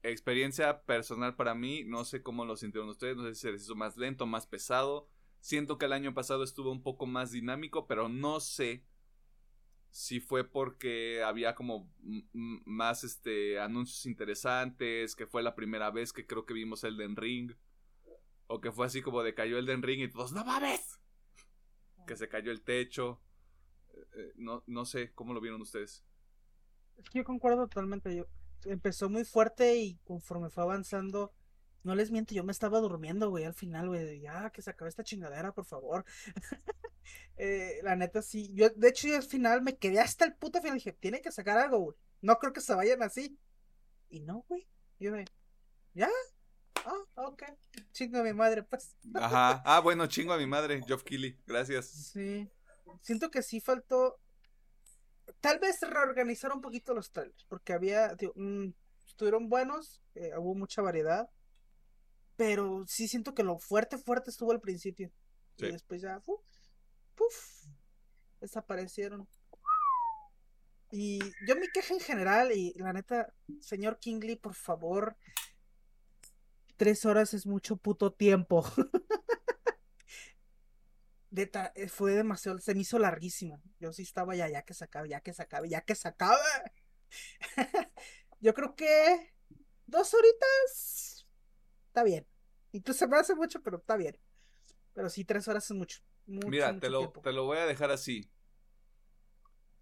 Experiencia personal para mí, no sé cómo lo sintieron ustedes, no sé si se les hizo más lento, más pesado. Siento que el año pasado estuvo un poco más dinámico, pero no sé si fue porque había como más este anuncios interesantes, que fue la primera vez que creo que vimos Elden Ring, o que fue así como de cayó Elden Ring y todos, ¡no mames! Que se cayó el techo. Eh, eh, no, no sé, ¿cómo lo vieron ustedes? Es que yo concuerdo totalmente. Yo empezó muy fuerte y conforme fue avanzando, no les miento, yo me estaba durmiendo, güey, al final, güey. Ya, que se acabe esta chingadera, por favor. [LAUGHS] Eh, la neta, sí. Yo, de hecho, yo al final me quedé hasta el puto final. Dije, tiene que sacar algo, güey. No creo que se vayan así. Y no, güey. Yo de, ¿ya? Ah, ok. Chingo a mi madre, pues. Ajá. Ah, bueno, chingo a mi madre, Geoff Keighley. Gracias. Sí. Siento que sí faltó. Tal vez reorganizar un poquito los trailers. Porque había. mm, estuvieron buenos. eh, hubo mucha variedad. Pero sí siento que lo fuerte, fuerte estuvo al principio. Sí. Y después ya. Uf, puf, desaparecieron. Y yo mi queja en general. Y la neta, señor Kingley, por favor. Tres horas es mucho puto tiempo. [LAUGHS] Eh, fue demasiado, se me hizo larguísimo. Yo sí estaba ya, ya que se acabe, ya que se acabe, ya que se acabe. [LAUGHS] Yo creo que dos horitas está bien. Incluso me hace mucho, pero está bien. Pero sí, tres horas es mucho. mucho Mira, mucho te lo, tiempo. te lo voy a dejar así.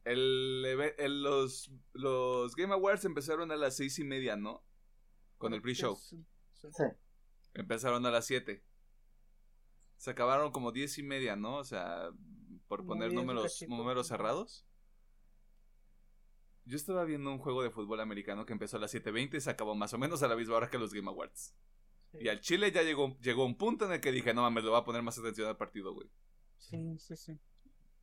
El, los, los Game Awards empezaron a las seis y media, ¿no? Con el pre-show. Sí, sí. Empezaron a las 7. Se acabaron como 10 y media, ¿no? O sea, por poner 10 números, números cerrados. Yo estaba viendo un juego de fútbol americano que empezó a las 7.20 y se acabó más o menos a la misma hora que los Game Awards. Sí. Y al Chile ya llegó, llegó un punto en el que dije, no mames, le voy a poner más atención al partido, güey. Sí, sí, sí.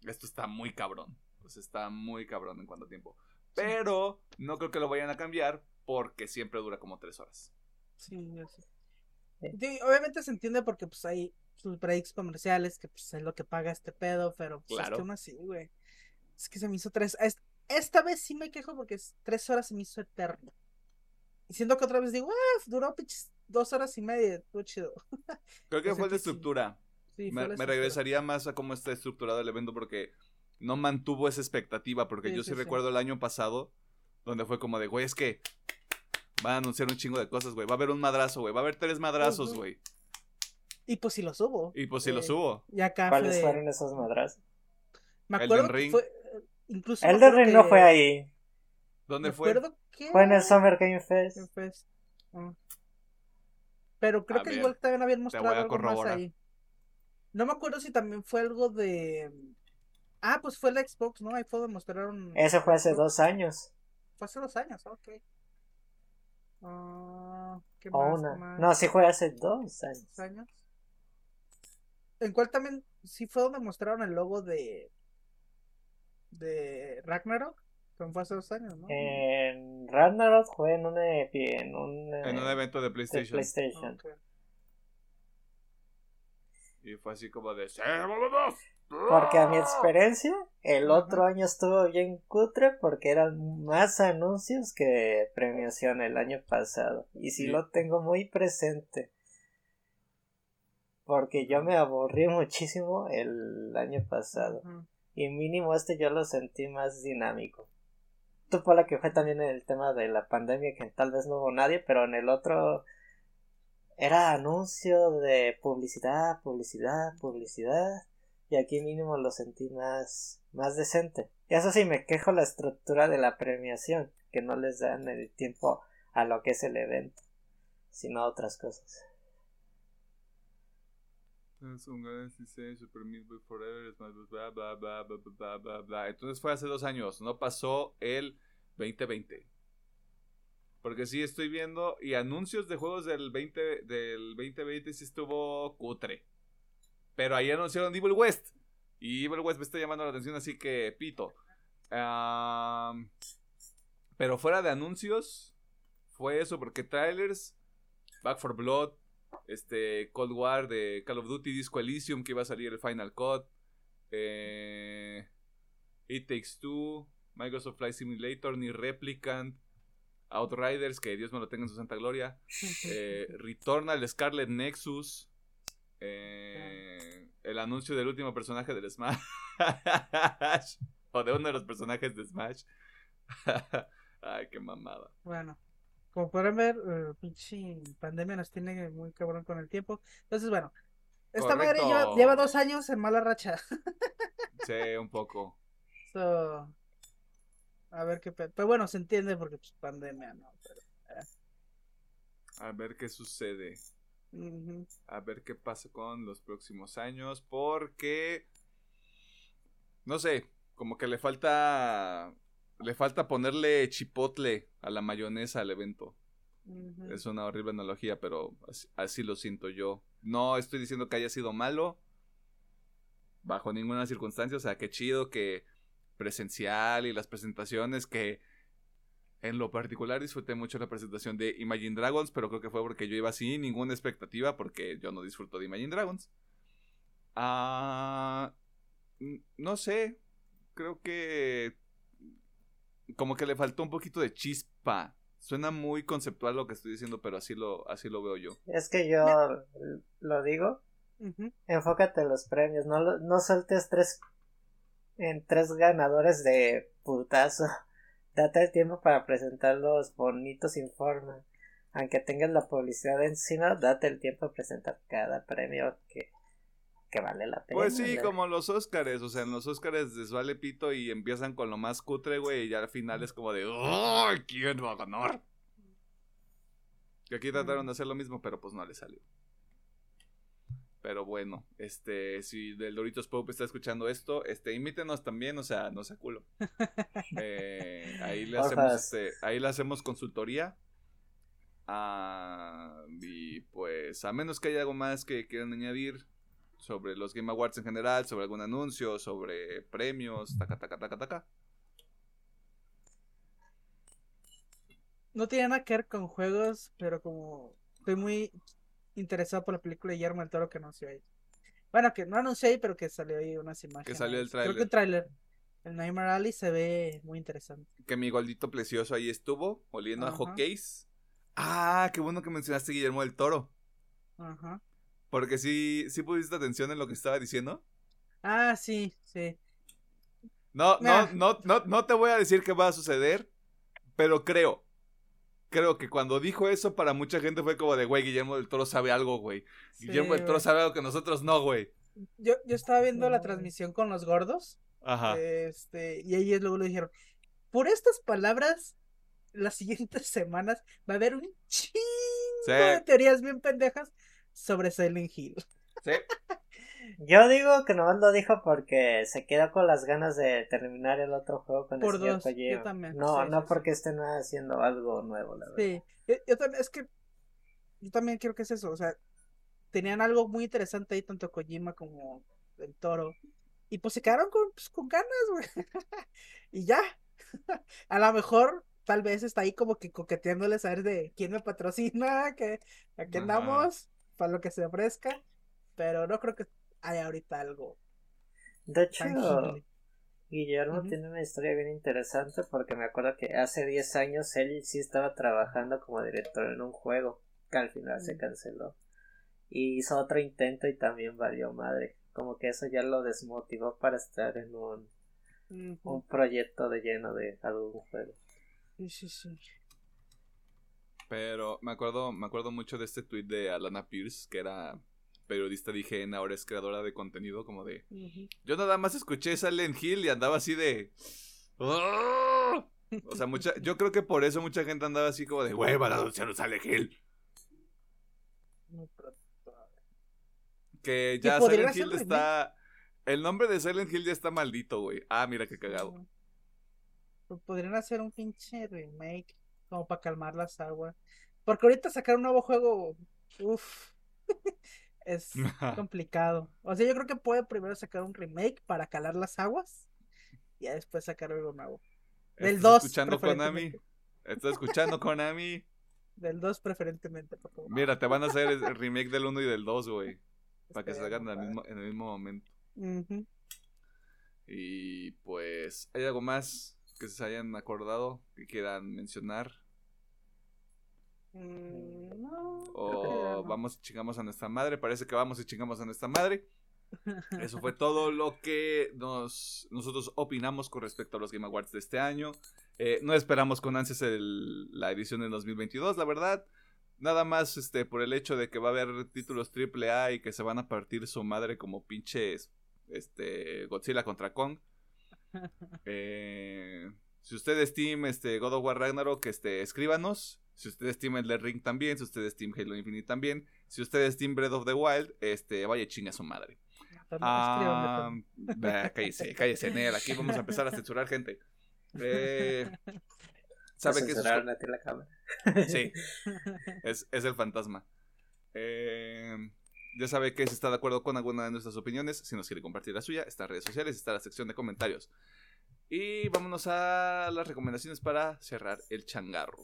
Esto está muy cabrón. Sea, está muy cabrón en cuanto a tiempo. Pero no creo que lo vayan a cambiar porque siempre dura como 3 horas. Sí, yo sé. Sí. Sí, obviamente se entiende porque pues hay sus breaks comerciales que pues es lo que paga este pedo, pero pues es Claro. que aún así, güey. Es que se me hizo tres. es- Esta vez sí me quejo porque es- tres horas se me hizo eterno. Y siento que otra vez digo, ah, duró pinches dos horas y media, estuvo chido. [LAUGHS] Creo que O sea fue de que sí. estructura. Sí, me, regresaría más a cómo está estructurado el evento porque no mantuvo esa expectativa. Porque Sí, yo sí, recuerdo el año pasado donde fue como de, güey, es que van a anunciar un chingo de cosas, güey. Va a haber un madrazo, güey. Va a haber tres madrazos, güey. Y pues sí lo subo. Y pues si lo Eh, subo. Y acá ¿Cuáles de- fueron esos madrazos? Me Elden acuerdo que Ring. fue. Incluso. Elden Ring no fue ahí. ¿Dónde me fue? acuerdo que- Fue en el Summer Game Fest. Game Fest. Ah. Pero creo A que ver, igual también habían mostrado algo más ahí. No me acuerdo si también fue algo de. Ah, pues fue el Xbox, ¿no? Ahí fue donde mostraron. Ese fue hace dos años. Fue hace dos años, ok. Ah, ¿Qué O más? una. ¿Qué más? No, sí fue hace dos años. ¿Dos años? ¿En cuál también? Sí fue donde mostraron el logo de. de Ragnarok. Como fue hace dos años, ¿no? En Ragnarok fue en un, epi- en un, eh, En un evento de de PlayStation. Y fue así como de, ¡Sí, vámonos! Porque a mi experiencia, el otro año estuvo bien cutre porque eran más anuncios que premiación el año pasado. Y sí Sí. lo tengo muy presente. Porque yo me aburrí [LAUGHS] muchísimo el año pasado. Y mínimo este yo lo sentí más dinámico. Tú por la que fue también en el tema de la pandemia que tal vez no hubo nadie, pero en el otro era anuncio de publicidad, publicidad, publicidad. Y aquí mínimo lo sentí más, más decente. Y eso sí, me quejo la estructura de la premiación, que no les dan el tiempo a lo que es el evento, sino a otras cosas. Samsung Galaxy 6, Super Meat Boy Forever, Smash Bros. Bla, bla, bla, bla, bla, bla, bla, bla. Entonces fue hace dos años, no pasó el 2020. Porque sí estoy viendo y anuncios de juegos del 20 del 2020 sí estuvo cutre. Pero ahí anunciaron Evil West. Y Evil West me está llamando la atención, así que pito. Pero fuera de anuncios, fue eso, porque trailers, Back for Blood, este Cold War de Call of Duty Disco Elysium que iba a salir el Final Cut eh, It Takes Two Microsoft Flight Simulator ni Replicant Outriders que Dios me lo tenga en su santa gloria [LAUGHS] eh, Returnal Scarlet Nexus eh, el anuncio del último personaje del Smash [LAUGHS] o de uno de los personajes de Smash. [LAUGHS] Ay qué mamada. Bueno, como podrán ver, eh, pinche pandemia nos tiene muy cabrón con el tiempo. Entonces, bueno, esta madre lleva, lleva dos años en mala racha. sí un poco [LAUGHS] So, a ver qué pe- Pero bueno, se entiende porque pues pandemia, ¿no? Pero, a ver qué sucede a ver qué pasa con los próximos años, porque no sé, como que le falta le falta ponerle chipotle a la mayonesa al evento. Es una horrible analogía, pero así, así lo siento yo. No estoy diciendo que haya sido malo bajo ninguna circunstancia, o sea, qué chido que presencial y las presentaciones que en lo particular disfruté mucho la presentación de Imagine Dragons, pero creo que fue porque yo iba sin ninguna expectativa, porque yo no disfruto de Imagine Dragons. Ah, no sé, creo que como que le faltó un poquito de chispa. Suena muy conceptual lo que estoy diciendo, pero así lo, así lo veo yo. Es que yo lo digo, enfócate en los premios, no, lo- no sueltes tres en tres ganadores de putazo. [LAUGHS] Date el tiempo para presentarlos bonitos sin forma. aunque tengas la publicidad encima, date el tiempo a presentar cada premio que, que vale la pena. Pues sí, como los Óscares, o sea, en los Óscares les vale pito y empiezan con lo más cutre, güey, y ya al final es como de, ¡ay, quién va a ganar! Que aquí trataron de hacer lo mismo, pero pues no le salió. Pero bueno, este, si del Doritos Pope está escuchando esto, este, imítenos también, o sea, no sea culo. [LAUGHS] Eh, ahí le hacemos, este, ahí le hacemos consultoría. Ah, y pues, a menos que haya algo más que quieran añadir sobre los Game Awards en general, sobre algún anuncio, sobre premios, taca, taca, taca, taca. No tiene nada que ver con juegos, pero como estoy muy interesado por la película de Guillermo del Toro que anunció ahí. Bueno, que no anunció ahí, pero que salió ahí unas imágenes. Que salió el Creo que tráiler. el tráiler. El Nightmare Alley se ve muy interesante. Que mi gordito precioso ahí estuvo, oliendo a hotcakes. Ah, qué bueno que mencionaste Guillermo del Toro. Ajá. Porque sí, sí pusiste atención en lo que estaba diciendo. Ah, sí, sí. No, no, no, no, no te voy a decir qué va a suceder, pero creo. Creo que cuando dijo eso, para mucha gente fue como de, güey, Guillermo del Toro sabe algo, güey. sí, Guillermo del Toro sabe algo que nosotros no, güey. Yo, yo estaba viendo la transmisión con los gordos. Ajá. Este, y ellos luego le dijeron, por estas palabras, las siguientes [LAUGHS] semanas va a haber un chingo Sí. de teorías bien pendejas sobre Silent Hill. Sí. [LAUGHS] Yo digo que nomás lo dijo porque se quedó con las ganas de terminar el otro juego con Por el dos, Kojima. yo también, No, sí, no sí, porque estén haciendo algo nuevo, la verdad. Sí, yo, yo también, es que yo también creo que es eso, o sea, tenían algo muy interesante ahí, tanto Kojima como el toro, y pues se quedaron con, pues, con ganas, güey, [LAUGHS] y ya, [LAUGHS] a lo mejor, tal vez está ahí como que coqueteándole saber de quién me patrocina, que aquí Ajá. andamos, para lo que se ofrezca, pero no creo que haya ahorita algo De hecho, tangible. Guillermo tiene una historia bien interesante porque me acuerdo que hace 10 años él sí estaba trabajando como director en un juego que al final se Mm. canceló. Y hizo otro intento y también valió madre. Como que eso ya lo desmotivó para estar en un, un proyecto de lleno de algún juego. Sí, sí, sí. Pero me acuerdo, me acuerdo mucho de este tweet de Alana Pierce, que era periodista de IGN, ahora es creadora de contenido, como de... Yo nada más escuché Silent Hill y andaba así de... "Ah". O sea, mucha, yo creo que por eso mucha gente andaba así como de, güey, van a anunciar un Silent Hill. Que ya Silent Hill está... El nombre de Silent Hill ya está maldito, güey. Ah, mira qué cagado. Pues Podrían hacer un pinche remake como para calmar las aguas. Porque ahorita sacar un nuevo juego, uff, [LAUGHS] es [LAUGHS] complicado. O sea, yo creo que puede primero sacar un remake para calar las aguas y ya después sacar algo nuevo. Del ¿Estás 2, escuchando Konami? ¿Estás escuchando Konami? [LAUGHS] Del 2 preferentemente, por favor. Mira, te van a hacer el remake del 1 y del 2, güey. Para que se hagan en el mismo, en el mismo momento. Ujú. Y pues, ¿hay algo más que se hayan acordado que quieran mencionar? Mm, no, O no. vamos y chingamos a nuestra madre. Parece que vamos y chingamos a nuestra madre. Eso fue todo lo que nos, nosotros opinamos con respecto a los Game Awards de este año. Eh, no esperamos con ansias el- la edición del 2022, la verdad. Nada más este, por el hecho de que va a haber títulos AAA y que se van a partir su madre como pinches este, Godzilla contra Kong. Eh, si usted es Team este, God of War Ragnarok, este, escríbanos. Si usted es Team Elden Ring también. Si usted es Team Halo Infinite también. Si usted es Team Breath of the Wild, este, vaya chinga su madre. Ah, bah, cállese, cállese, Nel. Aquí vamos a empezar a censurar gente. Eh, ¿Sabe qué es la cámara. Sí, [LAUGHS] es, es el fantasma. Eh, ya sabe que si está de acuerdo con alguna de nuestras opiniones, si nos quiere compartir la suya, está en redes sociales, está en la sección de comentarios. Y vámonos a las recomendaciones para cerrar el changarro.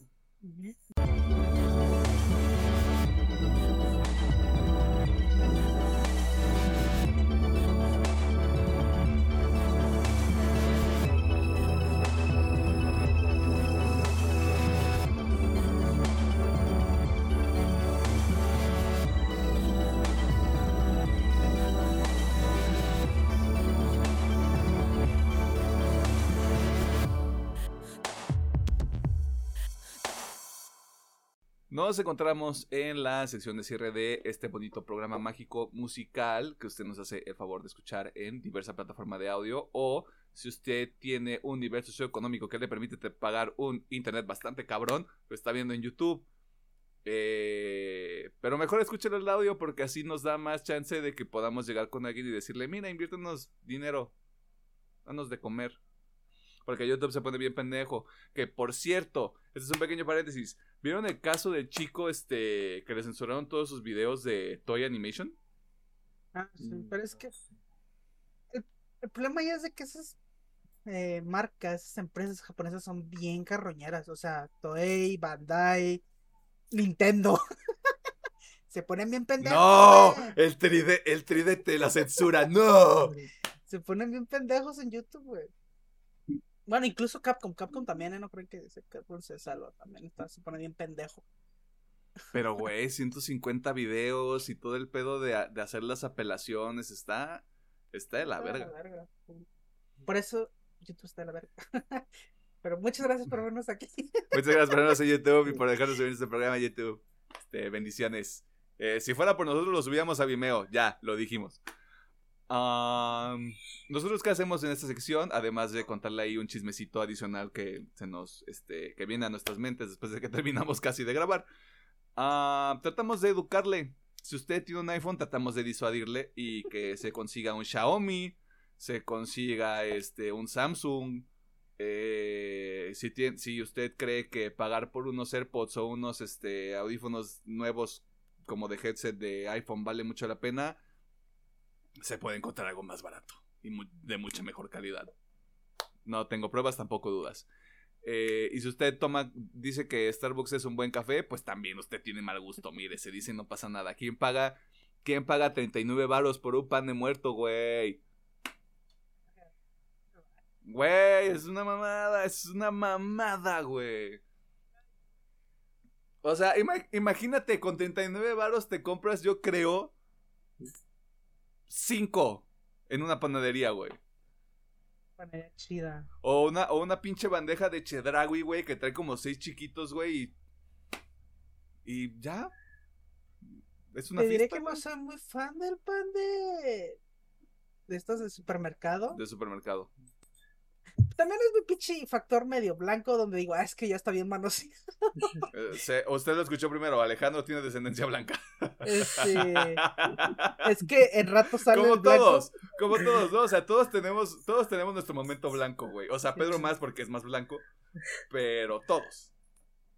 Nos encontramos en la sección de cierre de este bonito programa mágico musical que usted nos hace el favor de escuchar en diversa plataforma de audio o si usted tiene un nivel socioeconómico que le permite pagar un internet bastante cabrón, lo está viendo en YouTube. Eh, pero mejor escúchelo el audio porque así nos da más chance de que podamos llegar con alguien y decirle, mira, inviértenos dinero, danos de comer. Porque YouTube se pone bien pendejo. Que por cierto, este es un pequeño paréntesis. ¿Vieron el caso del chico este que le censuraron todos sus videos de Toy Animation? Ah, sí, mm. pero es que el, problema ya es de que esas eh, marcas, esas empresas japonesas son bien carroñeras. O sea, Toei, Bandai, Nintendo. [LAUGHS] Se ponen bien pendejos. No, el 3D, el 3D la censura, no. [LAUGHS] Se ponen bien pendejos en YouTube, güey. Bueno, incluso Capcom, Capcom también, ¿eh? no creo que Capcom se salva, también está, se pone bien pendejo. Pero, güey, 150 videos y todo el pedo de, hacer las apelaciones, está, está de la, verga. Por eso YouTube está de la verga. [LAUGHS] Pero muchas gracias por vernos aquí. Muchas gracias por vernos en YouTube y por [LAUGHS] dejarnos subir este programa en YouTube. Este, bendiciones. Eh, si fuera por nosotros, lo subíamos a Vimeo, ya, lo dijimos nosotros qué hacemos en esta sección, además de contarle ahí un chismecito adicional que se nos, este, que viene a nuestras mentes después de que [LAUGHS] terminamos casi de grabar. tratamos de educarle. Si usted tiene un iPhone, tratamos de disuadirle y que se consiga un Xiaomi, se consiga este un Samsung. Eh, si, tiene, si usted cree que pagar por unos AirPods o unos este, audífonos nuevos como de headset de iPhone vale mucho la pena, se puede encontrar algo más barato y de mucha mejor calidad. No tengo pruebas, tampoco dudas. Eh, y si usted toma, dice que Starbucks es un buen café, pues también usted tiene mal gusto. Mire, se dice no pasa nada. ¿Quién paga, quién paga 39 baros por un pan de muerto, güey? Güey, es una mamada, es una mamada, güey. O sea, imagínate, con 39 baros te compras, yo creo, cinco en una panadería, güey. Panadería chida. O una, o una pinche bandeja de chedragui, güey, que trae como seis chiquitos, güey. Y, y ya. Es una Te diré que no soy muy fan del pan de. de estos de supermercado. De supermercado. También es mi pinche factor medio blanco donde digo, ah, es que ya está bien manos. [LAUGHS] Eh, usted lo escuchó primero, Alejandro tiene descendencia blanca. Este, [LAUGHS] es que en rato sale Como todos, como todos, ¿no? O sea, todos tenemos, todos tenemos nuestro momento blanco, güey. O sea, Pedro más porque es más blanco, pero todos.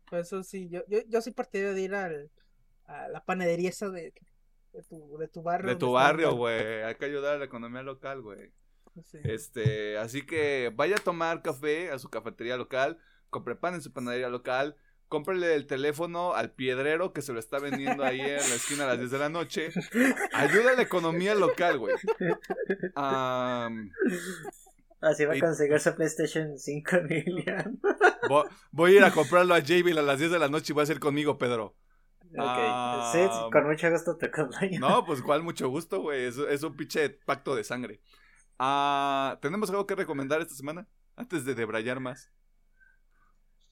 Pues eso sí, yo, yo, yo soy partidario de ir al, a la panadería esa de, de, tu, de tu barrio. De tu barrio, güey. Hay que ayudar a la economía local, güey. Este, así que vaya a tomar café a su cafetería local, compre pan en su panadería local, cómprele el teléfono al piedrero que se lo está vendiendo ahí en la esquina a las 10 de la noche. Ayuda a la economía local, güey. Así va a conseguir su PlayStation 5 Million. Voy, a ir a comprarlo a Jabil a las 10 de la noche y va a ser conmigo, Pedro. Ok, sí, con mucho gusto te acompaño. No, pues cuál mucho gusto, güey. Es, es un pinche pacto de sangre. Ah, ¿Tenemos algo que recomendar esta semana? Antes de debrayar más.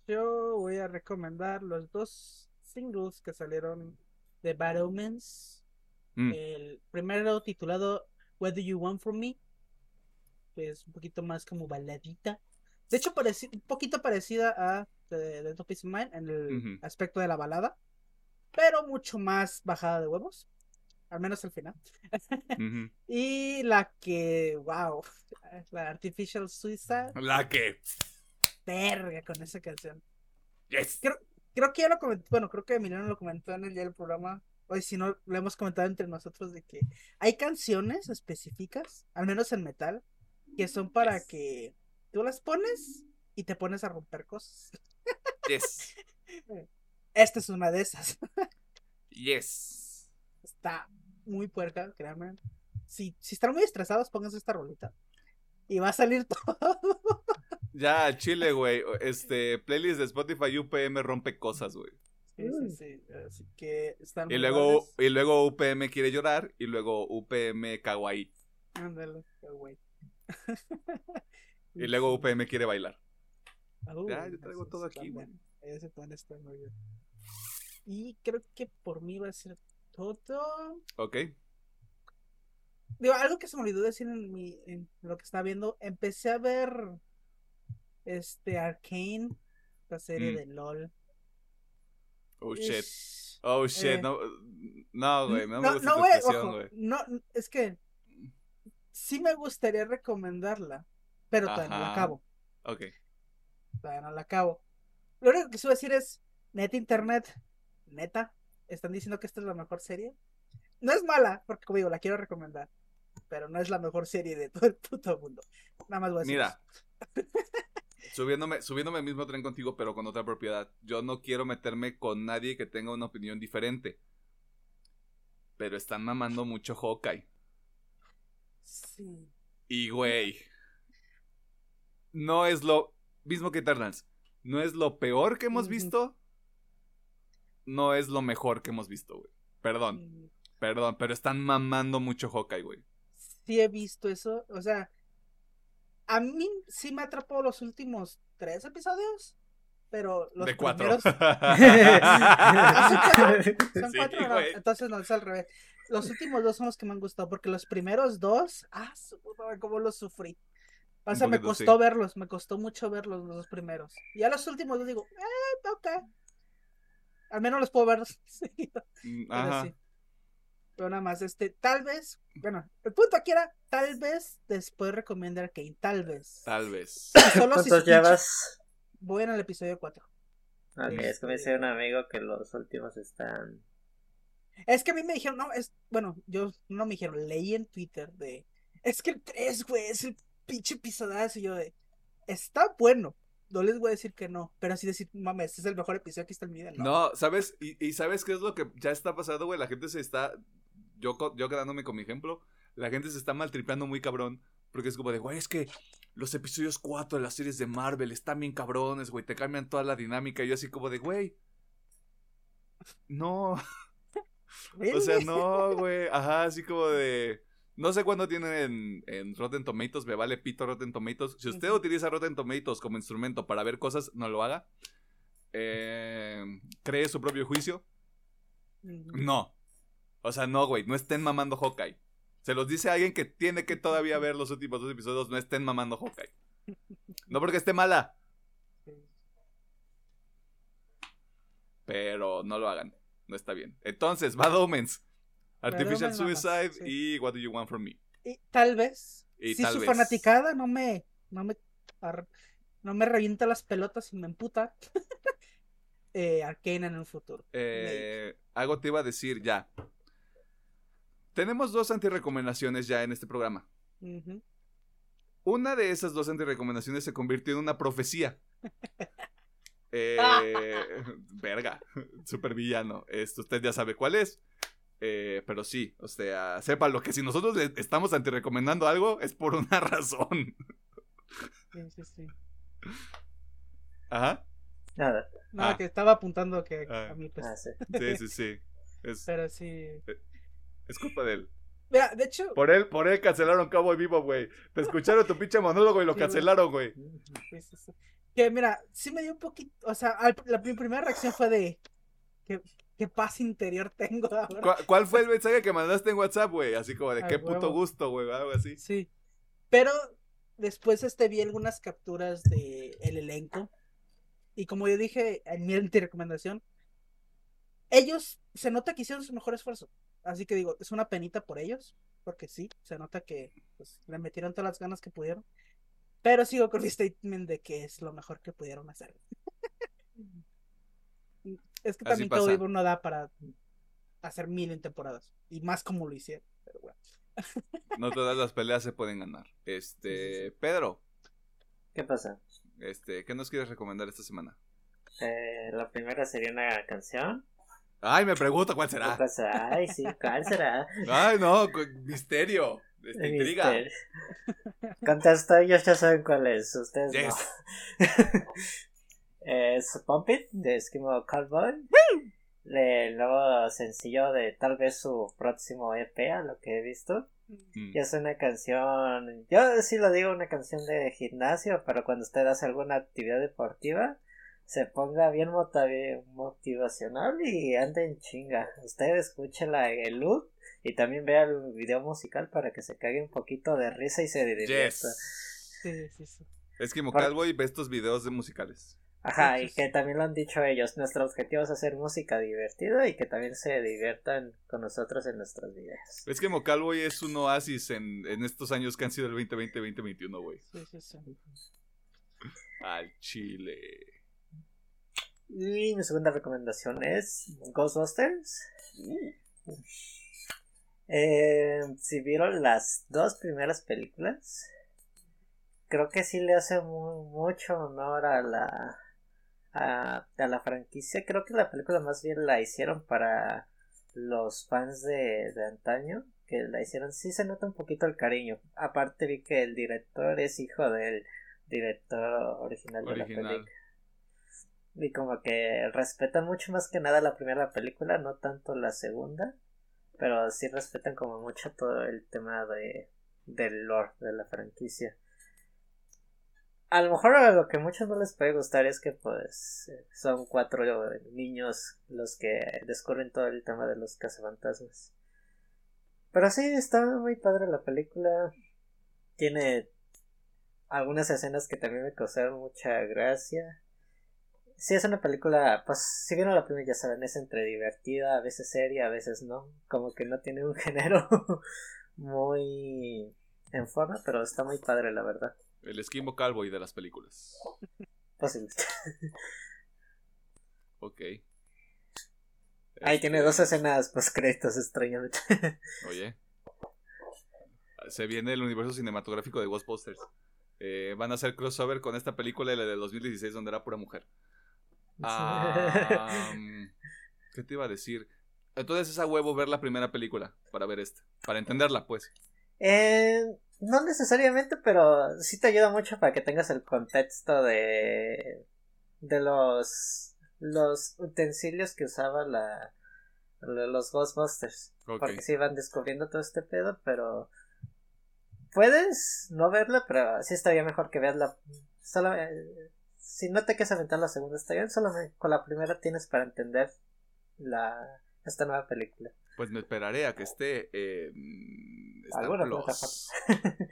Yo voy a recomendar los dos singles que salieron de Bad Omens. Mm. El primero titulado What Do You Want From Me, que es un poquito más como baladita. De hecho, un poquito parecida a The, The Top Mind en el aspecto de la balada, pero mucho más bajada de huevos al menos al final. [LAUGHS] y la que, wow, la Artificial Suicide. La que. Verga con esa canción. Yes. Creo, creo que ya lo comentó, bueno, creo que Emiliano lo comentó en el día del programa. Hoy si no, lo hemos comentado entre nosotros de que hay canciones específicas, al menos en metal, que son para que tú las pones y te pones a romper cosas. Yes. [LAUGHS] Esta es una de esas. [LAUGHS] yes. Está muy puerca, créanme. Si, si están muy estresados, pónganse esta rolita. Y va a salir [LAUGHS] todo. Ya, chile, güey. Este, playlist de Spotify UPM rompe cosas, güey. Sí, sí, sí. Así que están y luego, y luego UPM quiere llorar y luego UPM kawaii. Ándale, kawaii. y luego UPM quiere bailar. ya, yo traigo todo aquí, güey. Ese plan está muy bien. Y creo que por mí va a ser todo. Ok. Digo, algo que se me olvidó decir en, mi, en lo que estaba viendo. Empecé a ver este Arcane, la serie Mm. de LOL. Oh shit. Oh shit. eh, No, no, güey. No, me gusta no, tu güey, expresión, ojo, no, es que sí me gustaría recomendarla, pero todavía no la Ajá. acabo. Ok. Todavía no la acabo. Lo único que suelo decir es, neta internet, neta, están diciendo que esta es la mejor serie. No es mala, porque como digo, la quiero recomendar, pero no es la mejor serie de todo el puto mundo. Nada más voy a decir Mira. eso. [LAUGHS] Subiéndome, subiéndome al mismo tren contigo, pero con otra propiedad. Yo no quiero meterme con nadie que tenga una opinión diferente. Pero están mamando mucho Hawkeye. Sí. Y güey. No es lo mismo que Eternals. No es lo peor que hemos visto. No es lo mejor que hemos visto, güey. Perdón, perdón, pero están mamando mucho Hawkeye, güey. Sí he visto eso, o sea, a mí sí me atrapó los últimos tres episodios, pero los de cuatro. primeros... [LAUGHS] Ah, ¿son cuatro? Sí, no, entonces no, es al revés. Los últimos dos son los que me han gustado, porque los primeros dos, ah, cómo los sufrí. O sea, me sí. costó verlos, me costó mucho verlos los dos primeros. Y a los últimos les digo, eh, ok. Al menos los puedo ver [LAUGHS] seguido, Mm, pero sí. Pero nada más, este, tal vez, bueno, el punto aquí era, tal vez después recomiende Arcane, tal vez. Tal vez. [CLEARS THROAT] Solo si ¿Cuántos su pinche- llevas? Voy en el episodio 4. Ok, es que me dice un amigo que los últimos están. Es que a mí me dijeron, no, es, bueno, yo no me dijeron, leí en Twitter de, es que el 3, güey, es el pinche episodazo. Y yo de, está bueno, no les voy a decir que no, pero así decir, mames, este es el mejor episodio que está en mi vida. No, No, ¿sabes? Y, y ¿sabes qué es lo que ya está pasando, güey? La gente se está. Yo, yo quedándome con mi ejemplo. La gente se está maltripeando muy cabrón. Porque es como de, güey, es que los episodios 4 de las series de Marvel están bien cabrones, güey. Te cambian toda la dinámica. Y yo así como de, güey. No. [LAUGHS] O sea, no, güey. Ajá, así como de. No sé cuándo tienen en, en Rotten Tomatoes, me vale pito Rotten Tomatoes. Si usted utiliza Rotten Tomatoes como instrumento para ver cosas, no lo haga. Eh, cree su propio juicio. No. O sea, no, güey. No estén mamando Hawkeye. Se los dice alguien que tiene que todavía ver los últimos dos episodios. No estén mamando Hawkeye. No porque esté mala, pero no lo hagan. No está bien. Entonces, Bad Omens, Artificial Suicide sí. y What Do You Want From Me. Y tal vez, Y si tal su vez. fanaticada no me, no me, no me revienta las pelotas y me emputa, [LAUGHS] eh, Arcane en un futuro. Eh, algo te iba a decir ya. Tenemos dos antirecomendaciones ya en este programa. Una de esas dos antirecomendaciones se convirtió en una profecía. [LAUGHS] Eh, verga, [LAUGHS] super villano. Esto usted ya sabe cuál es. Eh, pero sí, o sea, sépalo que si nosotros le estamos antirecomendando algo es por una [LAUGHS] razón. Sí, sí, sí. Ajá. Nada. No, Ah. que estaba apuntando que Ah. a mí, pues, Ah, sí. [LAUGHS] Sí, sí, sí. Es, pero sí. es culpa de él. Mira, de hecho, Por él, por él cancelaron Cabo Vivo, güey. Te escucharon tu pinche monólogo y lo Sí, cancelaron, güey. sí, sí, sí. que mira, sí me dio un poquito, o sea, al- la, mi primera reacción fue de, ¿qué, qué paz interior tengo ahora? ¿Cuál, cuál fue el mensaje que mandaste en WhatsApp, güey? Así como de Ay, qué puto huevo. gusto, güey, algo así. Sí. Pero después este vi algunas capturas de el elenco. Y como yo dije en mi recomendación, ellos se nota que hicieron su mejor esfuerzo. Así que digo, es una penita por ellos, porque sí, se nota que pues, le metieron todas las ganas que pudieron. Pero sigo con mi statement de que es lo mejor que pudieron hacer. [LAUGHS] es que también todo. Evil no da para hacer mil en temporadas. Y más como lo hicieron. Pero bueno. [LAUGHS] No todas las peleas se pueden ganar. Este, Sí, sí, Pedro, ¿Qué pasa? este, ¿qué nos quieres recomendar esta semana? Eh, la primera sería una canción. Ay, me pregunto cuál será. ¿Qué pasa? Ay, sí, ¿cuál será? Ay, no, misterio. Este, intriga. Contesto, ellos ya saben cuál es, ustedes Yes. no. [LAUGHS] es Pump It de Eskimo Cowboy. El nuevo sencillo de tal vez su próximo EP, a lo que he visto. Mm. Y es una canción, yo sí lo digo, una canción de gimnasio, pero cuando usted hace alguna actividad deportiva, se ponga bien motivacional y ande en chinga. Usted escuche la el look y también vea el video musical para que se cague un poquito de risa y se divierta. Sí, sí, sí. Es que Mocalboy ve estos videos de musicales. Ajá, y que también lo han dicho ellos. Nuestro objetivo es hacer música divertida y que también se diviertan con nosotros en nuestros videos. Es que Mocalboy es un oasis en, en estos años que han sido el 2020-2021, güey. Sí, sí, sí. Al chile. Y mi segunda recomendación es Ghostbusters. Eh, si vieron las dos primeras películas, creo que sí le hace mucho honor a la a, la franquicia. Creo que la película más bien la hicieron para los fans de, de antaño, que la hicieron, sí se nota un poquito el cariño. Aparte vi que el director es hijo del director original, de la película. Y como que respetan mucho más que nada la primera película, no tanto la segunda. Pero sí respetan como mucho todo el tema de del lore de la franquicia a lo mejor lo que muchos no les puede gustar es que pues son cuatro niños los que descubren todo el tema de los cazafantasmas. Pero sí, está muy padre la película. Tiene algunas escenas que también me causaron mucha gracia. Sí, es una película, pues si vieron la primera ya saben, es entre divertida, a veces seria, a veces no. Como que no tiene un [LAUGHS] género muy en forma, pero está muy padre la verdad. El esquimo cowboy de las películas. Fácil. [LAUGHS] ok. Ahí tiene dos este, escenas post créditos extrañamente. [LAUGHS] Oye. Se viene el universo cinematográfico de Ghostbusters. Eh, van a hacer crossover con esta película, la del 2016, donde era pura mujer. Ah, ¿Qué te iba a decir? Entonces es a huevo ver la primera película para ver esta. Para entenderla, pues. Eh, no necesariamente, pero sí te ayuda mucho para que tengas el contexto de, de los, los utensilios que usaba la, los Ghostbusters. Porque sí van descubriendo todo este pedo, pero puedes no verla, pero sí estaría mejor que veas Solo, eh, si no te quieres aventar la segunda, está bien. Solo con la primera tienes para entender la, esta nueva película. Pues me esperaré a que esté eh, Star Plus. [LAUGHS]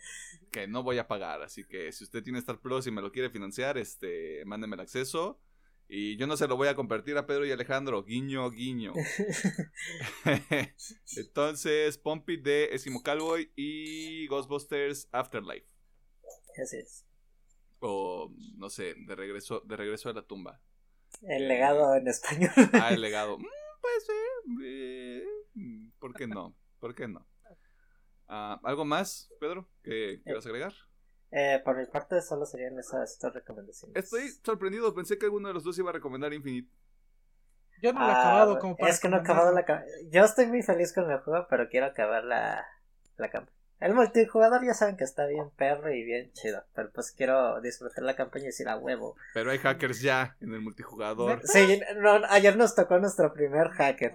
que no voy a pagar. Así que si usted tiene Star Plus y me lo quiere financiar, este, mándeme el acceso. Y yo no se lo voy a compartir a Pedro y Alejandro. Guiño, guiño. [LAUGHS] Entonces, Pompey de Esquimo Cowboy y Ghostbusters Afterlife. Así es. O, no sé, de regreso, de regreso a la tumba. El legado en español. ah, el legado. Mm, pues eh, ¿Por qué no? ¿Por qué no? Ah, ¿Algo más, Pedro, que quieras agregar? Eh, por mi parte, solo serían esas dos recomendaciones. Estoy sorprendido, pensé que alguno de los dos iba a recomendar Infinite. Yo no lo he ah, acabado como para. Es que no he acabado la Yo estoy muy feliz con el juego, pero quiero acabar la, la campaña. El multijugador ya saben que está bien perro y bien chido, pero pues quiero disfrutar la campaña y decir a huevo. Pero hay hackers ya en el multijugador. Sí, ayer nos tocó nuestro primer hacker.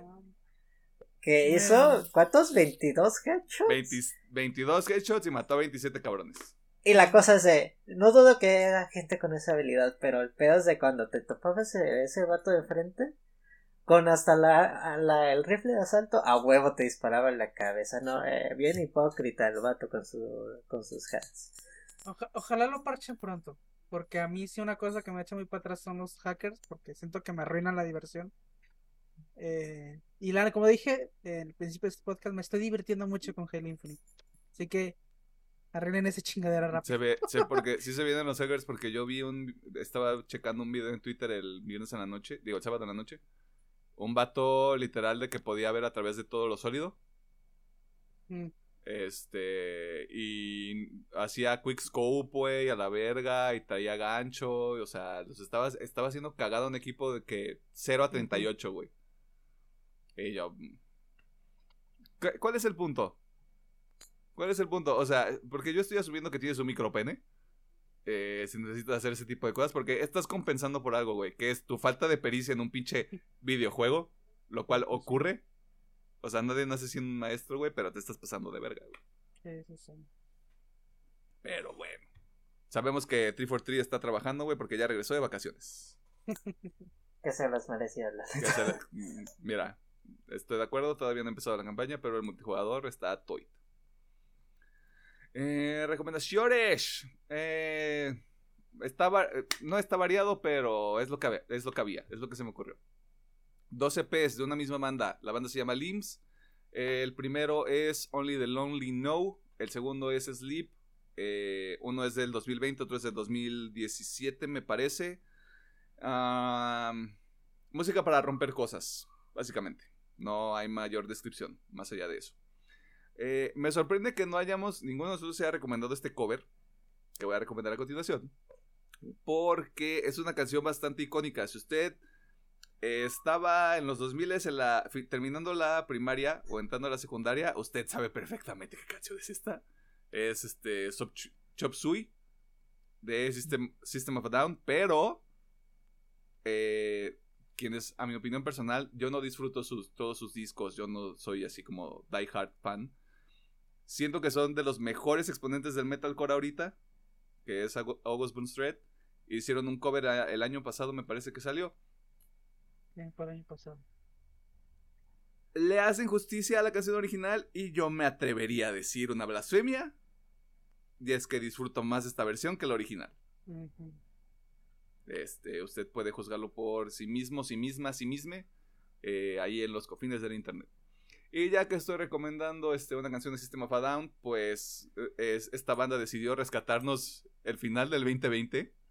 Que hizo, ¿cuántos? ¿22 headshots? 22 headshots y mató a 27 cabrones. Y la cosa es de, no dudo que era gente con esa habilidad, pero el pedo es de cuando te topabas ese, ese vato de frente, con hasta la, la, el rifle de asalto, a huevo te disparaba en la cabeza, ¿no? Eh, bien hipócrita el vato con, su, con sus hats. ojalá lo parchen pronto, porque a mí sí una cosa que me echa muy para atrás son los hackers, porque siento que me arruinan la diversión. Eh, y la, como dije en el principio de este podcast, me estoy divirtiendo mucho con Halo Infinite. Así que arreglen ese chingadera rápido. Se ve, se, porque [LAUGHS] sí se vienen los hackers porque yo vi un, estaba checando un video en Twitter el viernes en la noche, digo el sábado en la noche, un vato literal de que podía ver a través de todo lo sólido. Mm. Este, y hacía quick scope, güey, a la verga, y traía gancho, o sea, los estaba, estaba haciendo cagado un equipo de que 0 a 38, güey. Y yo. Mm, ¿Cuál es el punto? ¿Cuál es el punto? O sea, porque yo estoy asumiendo que tienes un micropene. Eh, si necesitas hacer ese tipo de cosas, porque estás compensando por algo, güey, que es tu falta de pericia en un pinche [LAUGHS] videojuego, lo cual ocurre. O sea, nadie nace siendo un maestro, güey, pero te estás pasando de verga, güey. Sí, sí, Pero bueno. Sabemos que 343 está trabajando, güey, porque ya regresó de vacaciones. [LAUGHS] Que se las merecía. Las... La- mm, Mira, estoy de acuerdo, todavía no ha empezado la campaña, pero el multijugador está toit. Eh, recomendaciones. Eh, eh, no está variado, pero es lo, que, es lo que había, es lo que se me ocurrió. Dos EPs de una misma banda. La banda se llama Limbs. el primero es Only the Lonely Know. El segundo es Sleep. Eh, uno es del 2020, otro es del 2017, me parece. Música para romper cosas, básicamente. No hay mayor descripción más allá de eso. Eh, me sorprende que no hayamos, ninguno de nosotros se haya recomendado este cover, que voy a recomendar a continuación, porque es una canción bastante icónica. Si usted eh, estaba en los 2000 en la, terminando la primaria o entrando a la secundaria, usted sabe perfectamente qué canción es esta. Es este Chop Suey de System, System of a Down, pero eh, quienes, a mi opinión personal, yo no disfruto sus, todos sus discos, yo no soy así como die hard fan. Siento que son de los mejores exponentes del metalcore ahorita, que es August Boomstred. Hicieron un cover a- el año pasado, me parece que salió. Bien, por el año pasado. Le hacen justicia a la canción original y yo me atrevería a decir una blasfemia. Y es que disfruto más esta versión que la original. Ujú. Este, usted puede juzgarlo por sí mismo, sí misma, sí misme, eh, ahí en los cofines del internet. Y ya que estoy recomendando este, una canción de System of a Down, pues eh, es, esta banda decidió rescatarnos el final del 2020. [LAUGHS]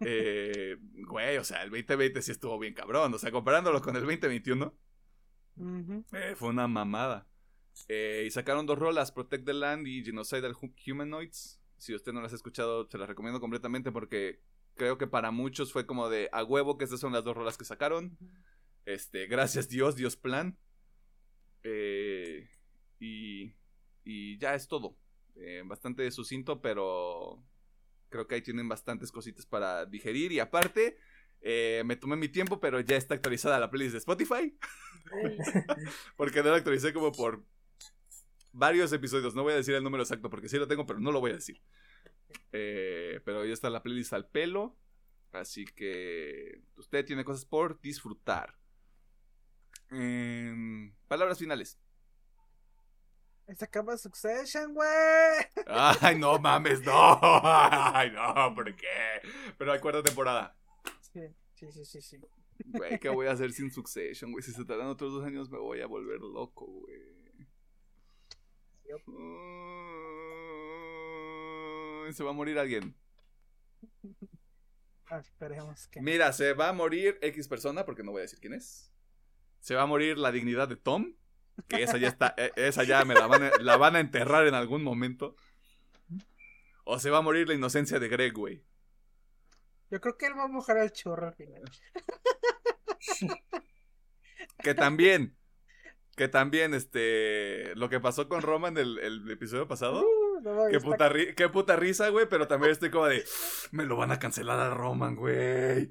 Eh, güey, o sea, el 2020 sí estuvo bien cabrón. O sea, comparándolo con el 2021, Ujú. eh, fue una mamada. Eh, y sacaron dos rolas, Protect the Land y Genocidal Hu- Humanoids. Si usted no las ha escuchado, se las recomiendo completamente porque creo que para muchos fue como de a huevo que estas son las dos rolas que sacaron. Este, gracias Dios, Dios plan. Eh, y, y ya es todo. Eh, bastante sucinto, pero creo que ahí tienen bastantes cositas para digerir. Y aparte, eh, me tomé mi tiempo, pero ya está actualizada la playlist de Spotify. [LAUGHS] Porque no la actualicé como por varios episodios. No voy a decir el número exacto porque sí lo tengo, pero no lo voy a decir. Eh, pero ya está la playlist al pelo. Así que usted tiene cosas por disfrutar. Em, palabras finales. Se acaba Succession, güey. [LAUGHS] Ay, no mames, no. [LAUGHS] Ay, no, ¿por qué? Pero hay cuarta temporada. Sí, sí, sí, sí. sí. Güey, ¿qué voy a hacer [LAUGHS] sin Succession, güey? Si se tardan otros dos años me voy a volver loco, güey. Yup. Se va a morir alguien. Ah, esperemos que. Mira, se va a morir X persona, porque no voy a decir quién es. Se va a morir la dignidad de Tom, que esa ya está, eh, esa ya me la van, a, la van a enterrar en algún momento. O se va a morir la inocencia de Greg, güey. Yo creo que él va a mojar el chorro al final. [LAUGHS] Que también, que también, este, lo que pasó con Roma en el, el episodio pasado. Uh, no Qué puta, ri- qué puta risa, güey, pero también estoy como de, me lo van a cancelar a Roman, güey.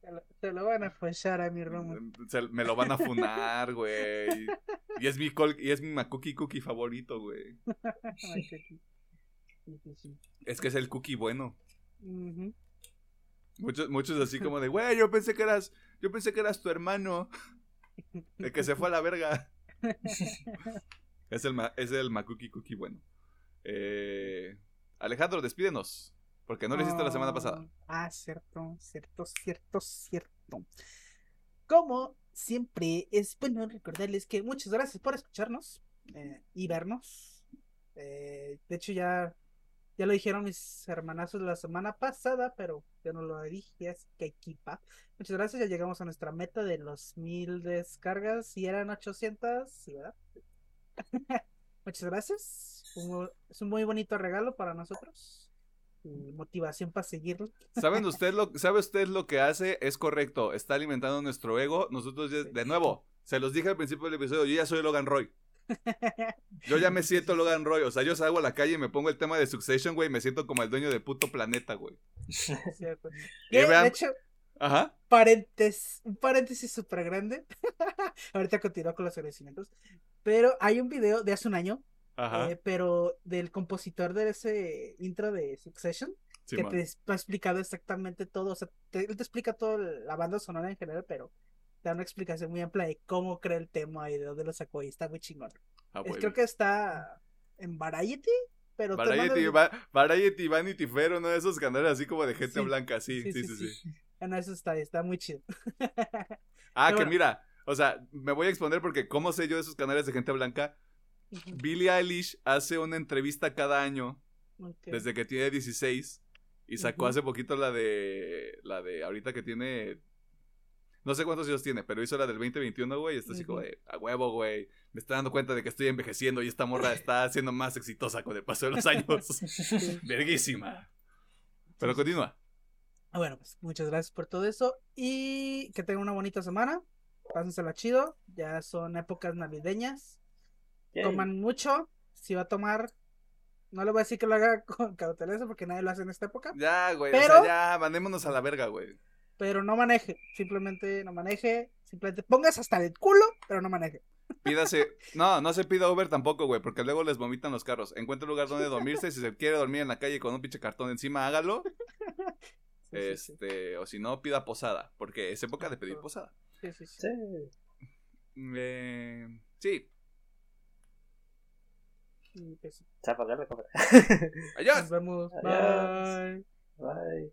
Se lo, se lo van a forzar a mi Roman. Se- me lo van a funar, güey. Y es mi col- y es mi Makuki Cookie favorito, güey. [LAUGHS] Es que es el cookie bueno. Muchos, muchos así como de, güey, yo pensé que eras, yo pensé que eras tu hermano. El que se fue a la verga. [LAUGHS] Es el, es el Makuki Cookie bueno. Eh, Alejandro, despídenos. Porque no lo hiciste la semana pasada. Ah, cierto, cierto, cierto, cierto. Como siempre, es bueno recordarles que muchas gracias por escucharnos eh, y vernos. Eh, de hecho, ya, ya lo dijeron mis hermanazos la semana pasada, pero yo no lo dije, así que equipa. Muchas gracias, ya llegamos a nuestra meta de los mil descargas y eran 800, ¿sí, verdad? [LAUGHS] Muchas gracias. Un- es un muy bonito regalo para nosotros. Motivación para seguirlo. ¿Saben [LAUGHS] usted lo, ¿Sabe usted lo que hace? Es correcto. Está alimentando nuestro ego. Nosotros, ya- de nuevo, se los dije al principio del episodio, yo ya soy Logan Roy. [LAUGHS] Yo ya me siento Logan Roy. O sea, yo salgo a la calle y me pongo el tema de Succession, güey, me siento como el dueño del puto planeta, güey. Vean- de hecho, Ajá. paréntesis, un paréntesis súper grande. [LAUGHS] Ahorita continúo con los agradecimientos. Pero hay un video de hace un año, Ajá. eh, pero del compositor de ese intro de Succession. que te ha explicado exactamente todo. O sea, te, él te explica toda la banda sonora en general, pero te da una explicación muy amplia de cómo crea el tema y de dónde lo sacó. Y está muy chingón. Ah, Es- bueno. creo que está en Variety, pero Variety, manda- Va- Variety, Vanity Fair, uno de esos canales así como de gente Sí. blanca, sí, sí, sí, sí. No, eso está, está muy chido. Ah, [LAUGHS] Pero que bueno. mira, o sea, me voy a exponer porque ¿cómo sé yo de esos canales de gente blanca? Billie Eilish hace una entrevista cada año desde que tiene 16 y sacó hace poquito la de la de ahorita que tiene no sé cuántos años tiene, pero hizo la del 2021, güey, y está así como de a huevo, güey. Me está dando cuenta de que estoy envejeciendo y esta morra [LAUGHS] está siendo más exitosa con el paso de los años. [LAUGHS] Verguísima. Pero continúa. Bueno, pues muchas gracias por todo eso y que tengan una bonita semana. Pásensela chido. Ya son épocas navideñas. Yay. Toman mucho. Si va a tomar, no le voy a decir que lo haga [LAUGHS] con cautela porque nadie lo hace en esta época. Ya, güey, o Pero- sea, ya, mandémonos a la verga, güey. Pero no maneje. Simplemente no maneje. Simplemente pongas hasta el culo, pero no maneje. Pídase. No, no se pida Uber tampoco, güey, porque luego les vomitan los carros. Encuentra un lugar donde dormirse. Si se quiere dormir en la calle con un pinche cartón encima, hágalo. [LAUGHS] Sí, sí, sí. Este, o si no, pida posada, porque es época de pedir posada. Sí, sí, sí. Sí. Eh, sí. Y, pues, la cámara. Adiós. nos vemos. Adiós. Bye. Bye.